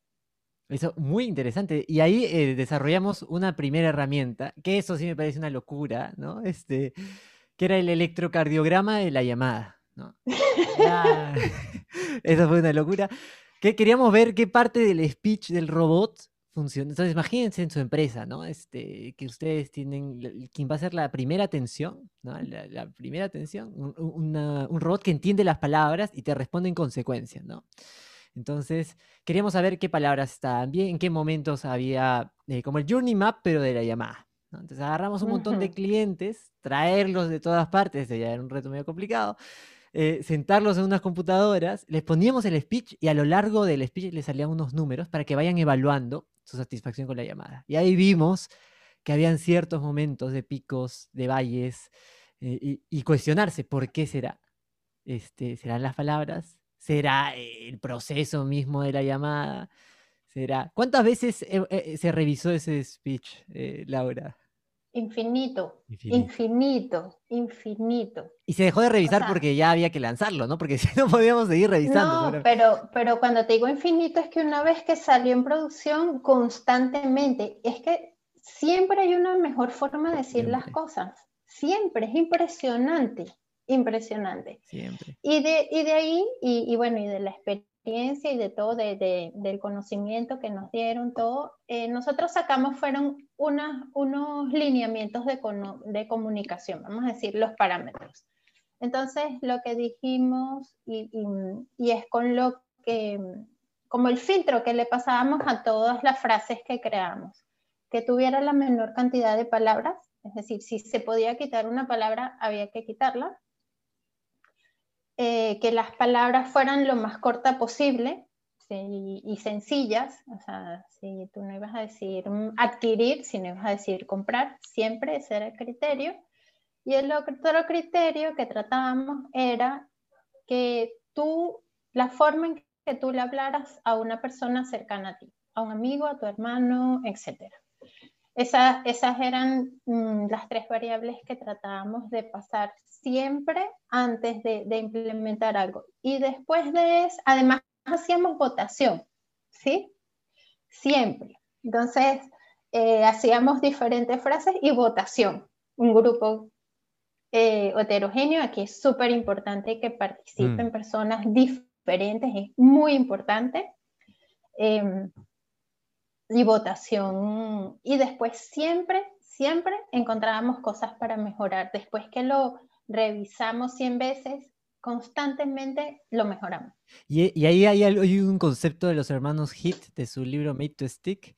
Eso, muy interesante. Y ahí eh, desarrollamos una primera herramienta, que eso sí me parece una locura, ¿no? Este, que era el electrocardiograma de la llamada. ¿No? *laughs* Eso fue una locura. Que queríamos ver qué parte del speech del robot funciona. Entonces, imagínense en su empresa, ¿no? Este, que ustedes tienen, quien va a ser la primera atención, ¿no? La, primera atención, un, robot que entiende las palabras y te responde en consecuencia, ¿no? Entonces, queríamos saber qué palabras estaban bien, en qué momentos había, eh, como el journey map, pero de la llamada. Entonces, agarramos un montón de clientes, traerlos de todas partes, ya era un reto medio complicado, eh, sentarlos en unas computadoras, les poníamos el speech y a lo largo del speech les salían unos números para que vayan evaluando su satisfacción con la llamada. Y ahí vimos que habían ciertos momentos de picos, de valles, eh, y, cuestionarse por qué será. Este, ¿Serán las palabras? ¿Será el proceso mismo de la llamada? ¿Será? ¿Cuántas veces eh, se revisó ese speech, Laura? Infinito, infinito, infinito, Y se dejó de revisar porque ya había que lanzarlo, ¿no? Porque *laughs* si no podíamos seguir revisando. No, pero, pero cuando te digo infinito es que una vez que salió en producción constantemente, es que siempre hay una mejor forma de decir las cosas. Siempre, es impresionante, impresionante. Siempre. Y de, y de ahí, y, y bueno, y de la experiencia y de todo, de, del conocimiento que nos dieron, todo, eh, nosotros sacamos fueron unos lineamientos de, de, comunicación, vamos a decir, los parámetros. Entonces, lo que dijimos, y, y, es con lo que, como el filtro que le pasábamos a todas las frases que creamos, que tuviera la menor cantidad de palabras, es decir, si se podía quitar una palabra, había que quitarla, eh, que las palabras fueran lo más corta posible y sencillas. O sea, si tú no ibas a decir adquirir, sino ibas a decir comprar, siempre ese era el criterio. Y el otro criterio que tratábamos era que tú, la forma en que tú le hablaras a una persona cercana a ti, a un amigo, a tu hermano, etc. esas eran mm, las tres variables que tratábamos de pasar siempre antes de, implementar algo. Y después de eso, además hacíamos votación, ¿sí? Siempre. Entonces, eh, hacíamos diferentes frases y votación. Un grupo eh, heterogéneo, aquí es súper importante que participen mm. personas diferentes, es muy importante. Em, y votación. Y después siempre, siempre encontrábamos cosas para mejorar. Después que lo revisamos 100 veces, constantemente lo mejoramos. Y, ahí hay, un concepto de los hermanos Hit de su libro Made to Stick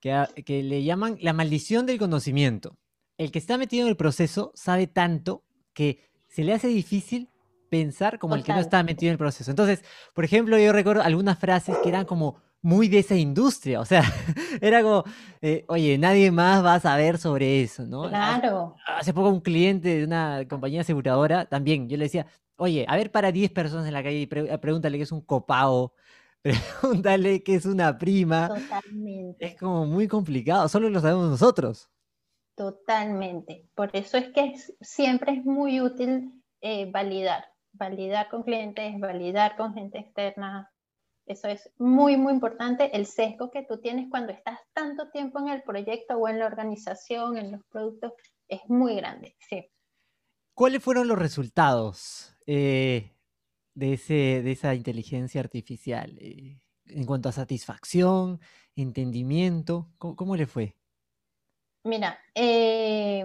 que, que le llaman la maldición del conocimiento. El que está metido en el proceso sabe tanto que se le hace difícil pensar como el que no está metido en el proceso. Entonces, por ejemplo, yo recuerdo algunas frases que eran como muy de esa industria, o sea, *laughs* era como, eh, oye, nadie más va a saber sobre eso, ¿no? Claro. Hace poco un cliente de una compañía aseguradora, también, yo le decía, oye, a ver para 10 personas en la calle, pregúntale qué es un copago, *laughs* pregúntale qué es una prima. Totalmente. Es como muy complicado, solo lo sabemos nosotros. Totalmente. Por eso es que siempre es muy útil eh, validar, validar con clientes, validar con gente externa, eso es muy, muy importante, el sesgo que tú tienes cuando estás tanto tiempo en el proyecto o en la organización, en los productos, es muy grande, sí. ¿Cuáles fueron los resultados eh, de, ese, de esa inteligencia artificial? Eh, en cuanto a satisfacción, entendimiento, ¿cómo, le fue? Mira, eh,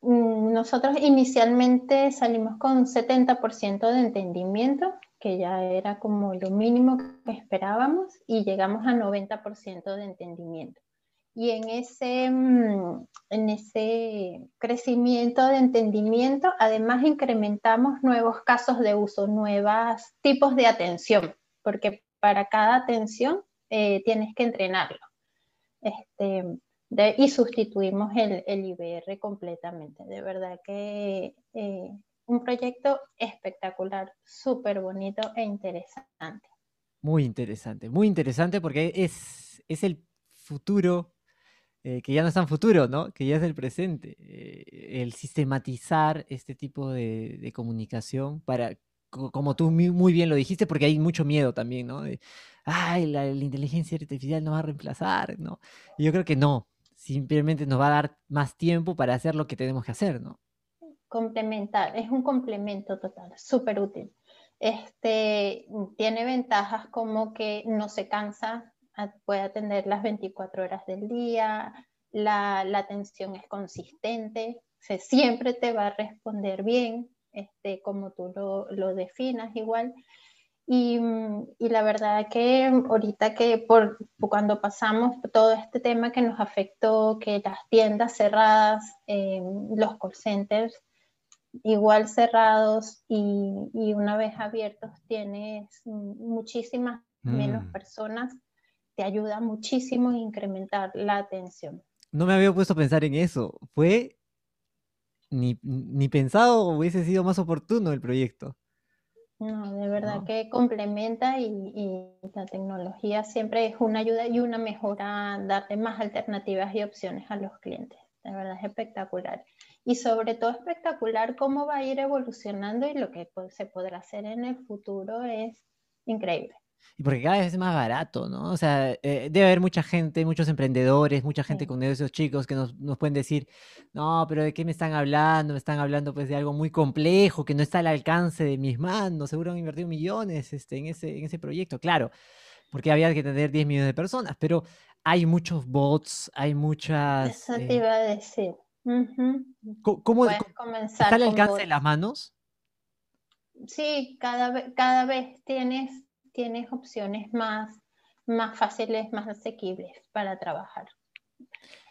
mm, nosotros inicialmente salimos con 70% de entendimiento que ya era como lo mínimo que esperábamos y llegamos a 90% de entendimiento. Y en ese, mm, en ese crecimiento de entendimiento, además incrementamos nuevos casos de uso, nuevos tipos de atención, porque para cada atención eh, tienes que entrenarlo. Este, y sustituimos el, el, IBR completamente. De verdad que eh, un proyecto espectacular, súper bonito e interesante. Muy interesante, muy interesante porque es, es el futuro, eh, que ya no es tan futuro, ¿no? Que ya es el presente. Eh, el sistematizar este tipo de, comunicación para, como tú muy bien lo dijiste, porque hay mucho miedo también, ¿no? De, ay, la, la inteligencia artificial nos va a reemplazar, ¿no? Y yo creo que no, simplemente nos va a dar más tiempo para hacer lo que tenemos que hacer, ¿no? Complementar, es un complemento total, súper útil. Este, tiene ventajas como que no se cansa, puede atender las 24 horas del día, la, atención es consistente, se, siempre te va a responder bien, este, como tú lo, lo definas igual. Y, y, la verdad que ahorita que por, cuando pasamos todo este tema que nos afectó, que las tiendas cerradas, eh, los call centers, igual cerrados y, una vez abiertos tienes muchísimas menos mm. personas, te ayuda muchísimo a incrementar la atención. No me había puesto a pensar en eso. Fue ni, ni pensado hubiese sido más oportuno el proyecto. No, de verdad que complementa y, y, la tecnología siempre es una ayuda y una mejora, darle más alternativas y opciones a los clientes. De verdad es espectacular y sobre todo espectacular cómo va a ir evolucionando y lo que se podrá hacer en el futuro es increíble. Y porque cada vez es más barato, ¿no? O sea, eh, debe haber mucha gente, muchos emprendedores, mucha gente con negocios chicos que nos, nos, pueden decir, no, pero ¿de qué me están hablando? Me están hablando pues de algo muy complejo que no está al alcance de mis manos. Seguro han invertido millones este, en, ese, en ese proyecto, claro, porque había que tener 10 millones de personas, pero hay muchos bots, hay muchas... Eso te eh iba a decir. ¿Cómo, ¿Está al alcance de las manos? Sí, cada, cada vez tienes, tienes opciones más, más fáciles, más asequibles para trabajar.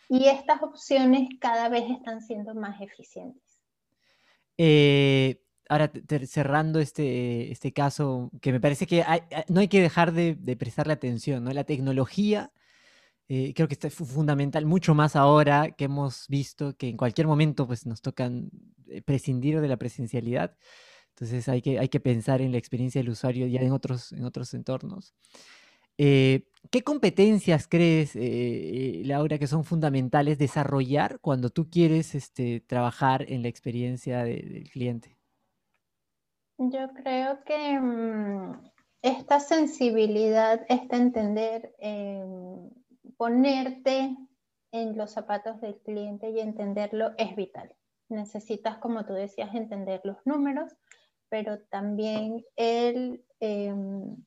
Y estas opciones cada vez están siendo más eficientes. Eh, ahora cerrando este, este caso, que me parece que no hay que dejar de, prestarle atención, ¿no? La tecnología eh, creo que es fundamental, mucho más ahora que hemos visto que en cualquier momento pues, nos tocan eh, prescindir de la presencialidad. Entonces hay que, hay que pensar en la experiencia del usuario ya en otros, en otros entornos. Eh, ¿Qué competencias crees, Laura, que son fundamentales desarrollar cuando tú quieres este, trabajar en la experiencia del cliente? Yo creo que mm, esta sensibilidad, este entender, em, ponerte en los zapatos del cliente y entenderlo es vital. Necesitas, como tú decías, entender los números, pero también el em,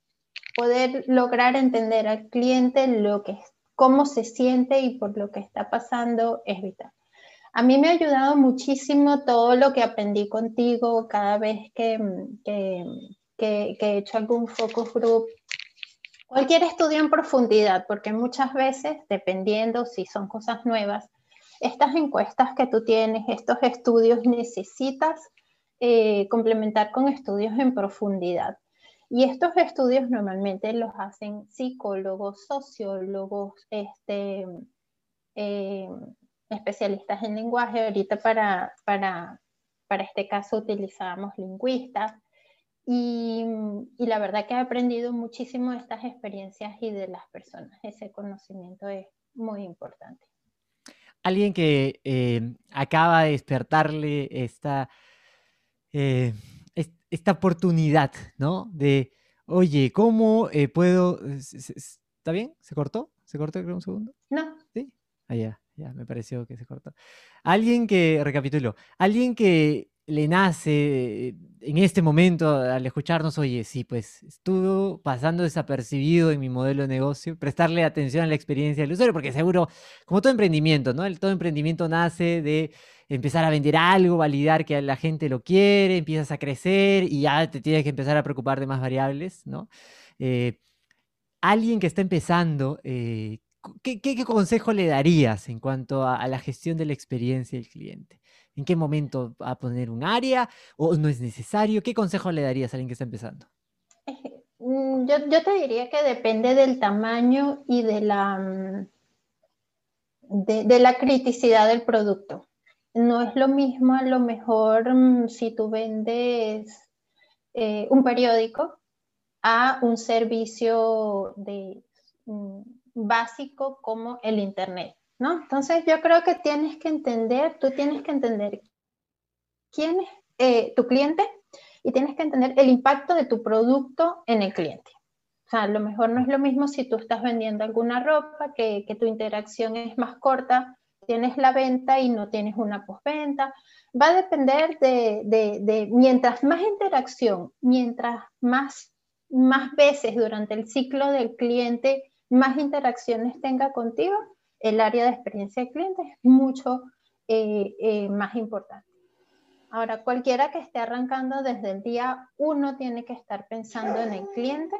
poder lograr entender al cliente lo que, cómo se siente y por lo que está pasando es vital. A mí me ha ayudado muchísimo todo lo que aprendí contigo cada vez que, que, he hecho algún focus group. Cualquier estudio en profundidad, porque muchas veces, dependiendo si son cosas nuevas, estas encuestas que tú tienes, estos estudios, necesitas eh, complementar con estudios en profundidad. Y estos estudios normalmente los hacen psicólogos, sociólogos, este, eh, especialistas en lenguaje, ahorita para, para, para este caso utilizábamos lingüistas. Y, y, la verdad que he aprendido muchísimo de estas experiencias y de las personas. Ese conocimiento es muy importante. Alguien que eh, acaba de despertarle esta, eh, esta oportunidad, ¿no? De, oye, ¿cómo eh, puedo... ¿Está bien? ¿Se cortó? ¿Se cortó un segundo? No. ¿Sí? Allá. Ya, me pareció que se cortó. Alguien que, recapitulo, alguien que le nace en este momento al escucharnos, oye, sí, pues estuvo pasando desapercibido en mi modelo de negocio, prestarle atención a la experiencia del usuario, porque seguro, como todo emprendimiento, ¿no? Todo emprendimiento nace de empezar a vender algo, validar que la gente lo quiere, empiezas a crecer y ya te tienes que empezar a preocupar de más variables, ¿no? Eh, alguien que está empezando, eh, ¿qué, consejo le darías en cuanto a, la gestión de la experiencia del cliente? ¿En qué momento va a poner un área o no es necesario? ¿Qué consejo le darías a alguien que está empezando? Mm, yo, te diría que depende del tamaño y de la, mm, de, la criticidad del producto. No es lo mismo a lo mejor mm, si tú vendes eh, un periódico a un servicio de básico como el Internet, ¿no? Entonces yo creo que tienes que entender, tú tienes que entender quién es eh, tu cliente y tienes que entender el impacto de tu producto en el cliente. O sea, a lo mejor no es lo mismo si tú estás vendiendo alguna ropa, que, tu interacción es más corta, tienes la venta y no tienes una postventa. Va a depender de, de, de, mientras más interacción, mientras más, más veces durante el ciclo del cliente más interacciones tenga contigo, el área de experiencia de cliente es mucho eh, eh, más importante. Ahora, cualquiera que esté arrancando desde el día uno tiene que estar pensando en el cliente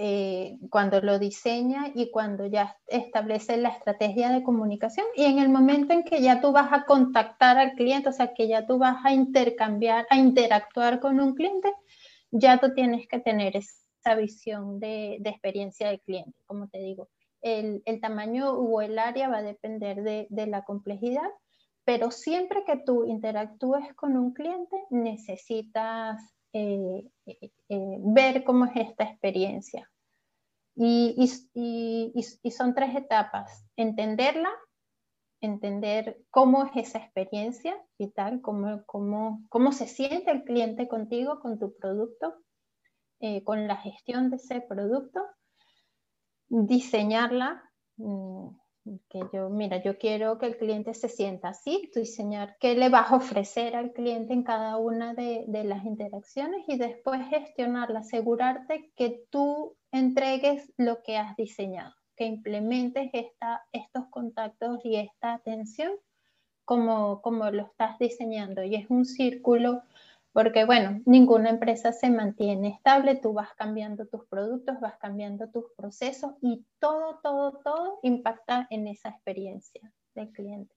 eh, cuando lo diseña y cuando ya establece la estrategia de comunicación y en el momento en que ya tú vas a contactar al cliente, o sea, que ya tú vas a intercambiar, a interactuar con un cliente, ya tú tienes que tener visión de, experiencia del cliente. Como te digo, el, tamaño o el área va a depender de, la complejidad, pero siempre que tú interactúes con un cliente, necesitas eh, eh, eh, ver cómo es esta experiencia. Y, son tres etapas. Entenderla, entender cómo es esa experiencia vital, cómo, cómo, cómo se siente el cliente contigo, con tu producto, con la gestión de ese producto, diseñarla, mm, que yo, mira, yo quiero que el cliente se sienta así, diseñar qué le vas a ofrecer al cliente en cada una de, las interacciones y después gestionarla, asegurarte que tú entregues lo que has diseñado, que implementes esta, estos contactos y esta atención como, como lo estás diseñando. Y es un círculo porque bueno, ninguna empresa se mantiene estable, tú vas cambiando tus productos, vas cambiando tus procesos y todo, todo, todo impacta en esa experiencia del cliente.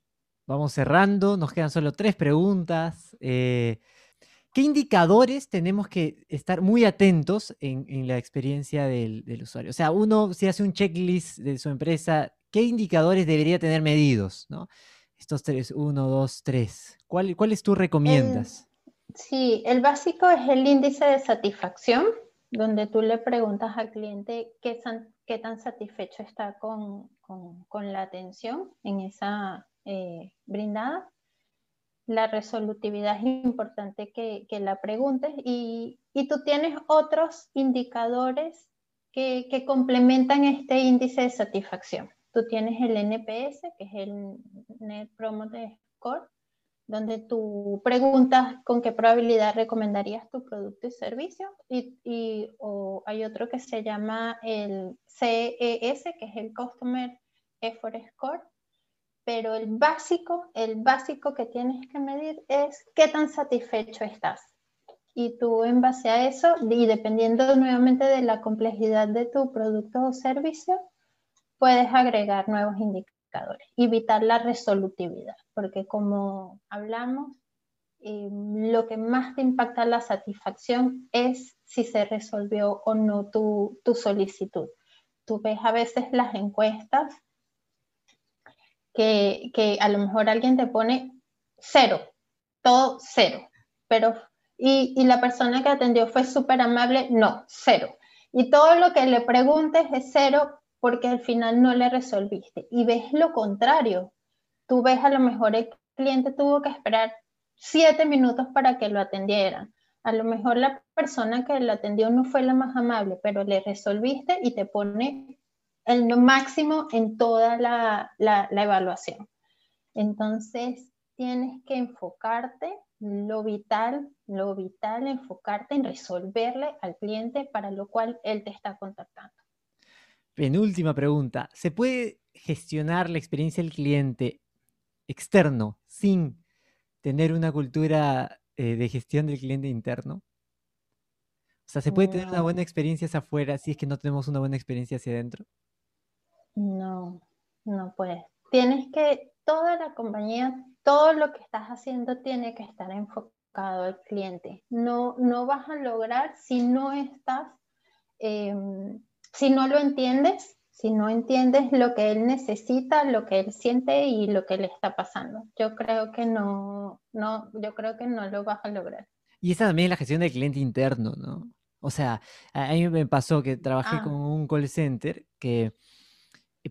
Vamos cerrando, nos quedan solo tres preguntas. Eh, ¿Qué indicadores tenemos que estar muy atentos en, en la experiencia del, del usuario? O sea, uno si hace un checklist de su empresa, ¿qué indicadores debería tener medidos? ¿no? Estos tres, uno, dos, tres. ¿Cuál, ¿Cuáles tú recomiendas? Sí, el básico es el índice de satisfacción, donde tú le preguntas al cliente qué, qué tan satisfecho está con, con, con, la atención en esa eh, brindada. La resolutividad es importante que, que la preguntes y, y, tú tienes otros indicadores que, que complementan este índice de satisfacción. Tú tienes el NPS, que es el Net Promoter Score, donde tú preguntas con qué probabilidad recomendarías tu producto y servicio. Y, y o hay otro que se llama el CES, que es el Customer Effort Score. Pero el básico, el básico que tienes que medir es qué tan satisfecho estás. Y tú en base a eso, y dependiendo nuevamente de la complejidad de tu producto o servicio, puedes agregar nuevos indicadores, evitar la resolutividad, porque como hablamos, eh, lo que más te impacta la satisfacción es si se resolvió o no tu, tu solicitud. Tú ves a veces las encuestas que, que, a lo mejor alguien te pone cero, todo cero, pero y, y la persona que atendió fue súper amable, no, cero. Y todo lo que le preguntes es cero porque al final no le resolviste. Y ves lo contrario. Tú ves a lo mejor el cliente tuvo que esperar siete minutos para que lo atendieran. A lo mejor la persona que lo atendió no fue la más amable, pero le resolviste y te pone el máximo en toda la, la, la evaluación. Entonces, tienes que enfocarte lo vital, lo vital, enfocarte en resolverle al cliente para lo cual él te está contactando. Penúltima pregunta. ¿Se puede gestionar la experiencia del cliente externo sin tener una cultura eh, de gestión del cliente interno? O sea, ¿se puede tener una buena experiencia hacia afuera si es que no tenemos una buena experiencia hacia adentro? No, no puedes. Tienes que, toda la compañía, todo lo que estás haciendo tiene que estar enfocado al cliente. No, no vas a lograr si no estás eh, si no lo entiendes, si no entiendes lo que él necesita, lo que él siente y lo que le está pasando. Yo creo que no, no, yo creo que no lo vas a lograr. Y esa también es la gestión del cliente interno, ¿no? O sea, a mí me pasó que trabajé ah. con un call center que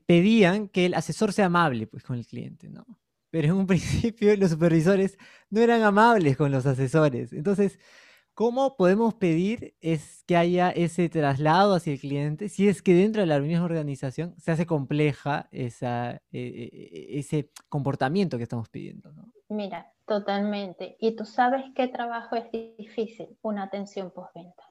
pedían que el asesor sea amable pues, con el cliente, ¿no? Pero en un *laughs* principio los supervisores no eran amables con los asesores. Entonces, ¿Cómo podemos pedir es que haya ese traslado hacia el cliente si es que dentro de la misma organización se hace compleja esa, eh, eh, ese comportamiento que estamos pidiendo? Mira, totalmente. Y tú sabes qué trabajo es difícil, una atención postventa.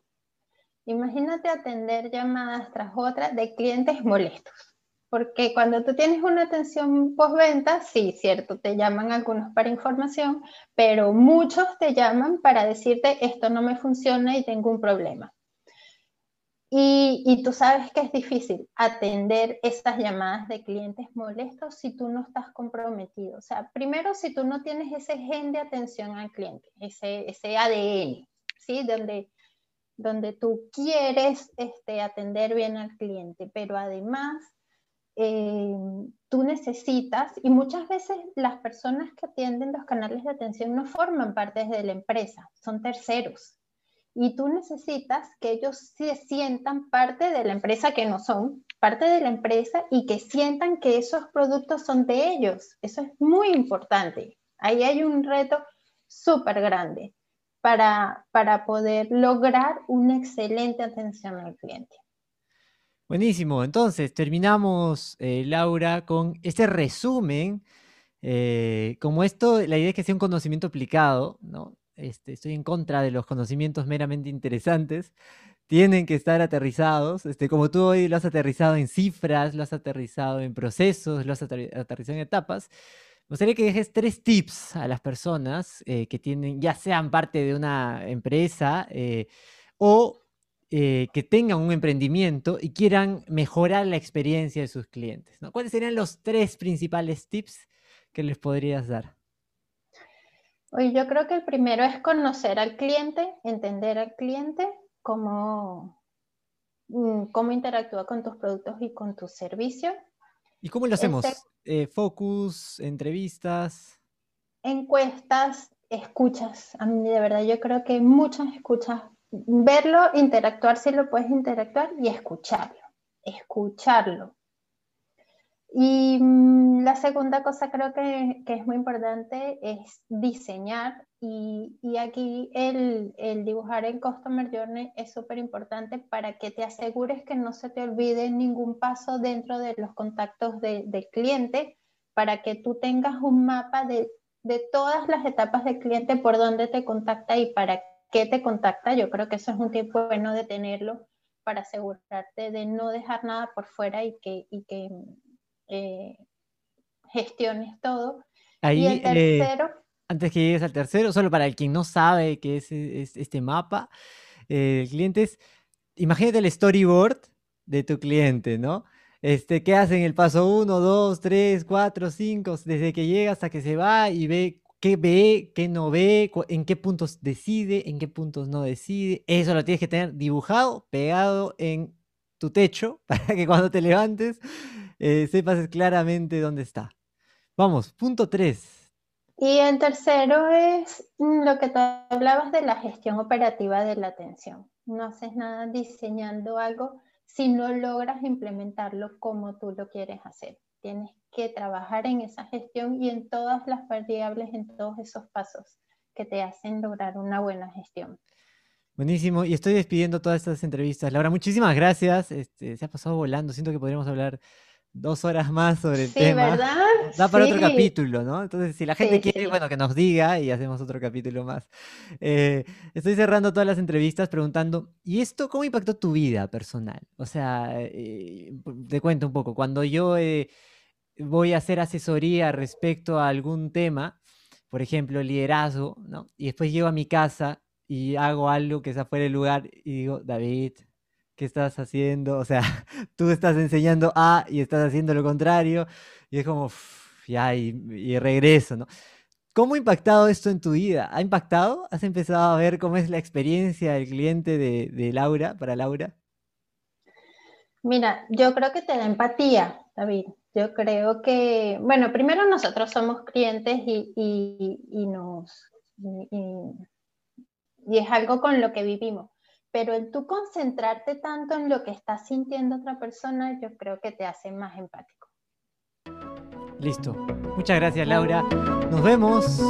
Imagínate atender llamadas tras otras de clientes molestos. Porque cuando tú tienes una atención postventa, sí, cierto, te llaman algunos para información, pero muchos te llaman para decirte esto no me funciona y tengo un problema. Y, y, tú sabes que es difícil atender estas llamadas de clientes molestos si tú no estás comprometido. O sea, primero, si tú no tienes ese gen de atención al cliente, ese, ese ADN, ¿sí? Donde, donde tú quieres este, atender bien al cliente, pero además eh, tú necesitas, y muchas veces las personas que atienden los canales de atención no forman parte de la empresa, son terceros. Y tú necesitas que ellos se sientan parte de la empresa que no son, parte de la empresa y que sientan que esos productos son de ellos. Eso es muy importante. Ahí hay un reto súper grande para, para poder lograr una excelente atención al cliente. Buenísimo, entonces terminamos, eh, Laura, con este resumen. Eh, como esto, la idea es que sea un conocimiento aplicado, ¿no? Este, estoy en contra de los conocimientos meramente interesantes. Tienen que estar aterrizados, este, como tú hoy lo has aterrizado en cifras, lo has aterrizado en procesos, lo has aterrizado en etapas. Me gustaría que dejes tres tips a las personas eh, que tienen, ya sean parte de una empresa o eh, que tengan un emprendimiento y quieran mejorar la experiencia de sus clientes. ¿no? ¿Cuáles serían los tres principales tips que les podrías dar? Hoy yo creo que el primero es conocer al cliente, entender al cliente, cómo, mm, cómo interactúa con tus productos y con tus servicios. ¿Y cómo lo hacemos? Eh, focus, entrevistas. Encuestas, escuchas. A mí de verdad yo creo que muchas escuchas. Verlo, interactuar si lo puedes interactuar y escucharlo. Escucharlo. Y mm, la segunda cosa creo que, que, es muy importante es diseñar y, y aquí el, el, dibujar el Customer Journey es súper importante para que te asegures que no se te olvide ningún paso dentro de los contactos de, del cliente, para que tú tengas un mapa de, de todas las etapas del cliente, por dónde te contacta y para qué te contacta. Yo creo que eso es un tiempo bueno de tenerlo para asegurarte de no dejar nada por fuera y que, y que eh, gestiones todo. Ahí, y el eh, tercero, antes que llegues al tercero, solo para el quien no sabe qué es, es este mapa, eh, el cliente es, imagínate el storyboard de tu cliente, ¿no? Este, ¿Qué hace en el paso 1, 2, 3, 4, 5, desde que llega hasta que se va y ve qué ve, qué no ve, en qué puntos decide, en qué puntos no decide? Eso lo tienes que tener dibujado, pegado en tu techo, *laughs* para que cuando te levantes eh, sepas claramente dónde está. Vamos, punto 3. y el tercero es mm, lo que tú hablabas de la gestión operativa de la atención. No haces nada diseñando algo si no logras implementarlo como tú lo quieres hacer. Tienes que trabajar en esa gestión y en todas las variables, en todos esos pasos que te hacen lograr una buena gestión. Buenísimo, y estoy despidiendo todas estas entrevistas. Laura, muchísimas gracias. Este, se ha pasado volando. Siento que podríamos hablar dos horas más sobre el Sí, tema. ¿verdad? Da para otro capítulo, ¿no? Entonces, si la gente Sí, quiere, bueno, que nos diga y hacemos otro capítulo más. Eh, estoy cerrando todas las entrevistas preguntando, ¿y esto cómo impactó tu vida personal? O sea, eh, te cuento un poco. Cuando yo eh, voy a hacer asesoría respecto a algún tema, por ejemplo, liderazgo, ¿no? Y después llego a mi casa y hago algo que es afuera del lugar y digo, David, ¿qué estás haciendo? O sea, *laughs* tú estás enseñando A y estás haciendo lo contrario. Y es como, "Uf, ya, y, y regreso, ¿no? ¿Cómo ha impactado esto en tu vida? ¿Ha impactado? ¿Has empezado a ver cómo es la experiencia del cliente de, de Laura, para Laura? Mira, yo creo que te da empatía, David. Yo creo que, bueno, primero nosotros somos clientes y, y- y nos, y es algo con lo que vivimos. Pero el tú concentrarte tanto en lo que está sintiendo otra persona, yo creo que te hace más empático. Listo. Muchas gracias, Laura. Nos vemos.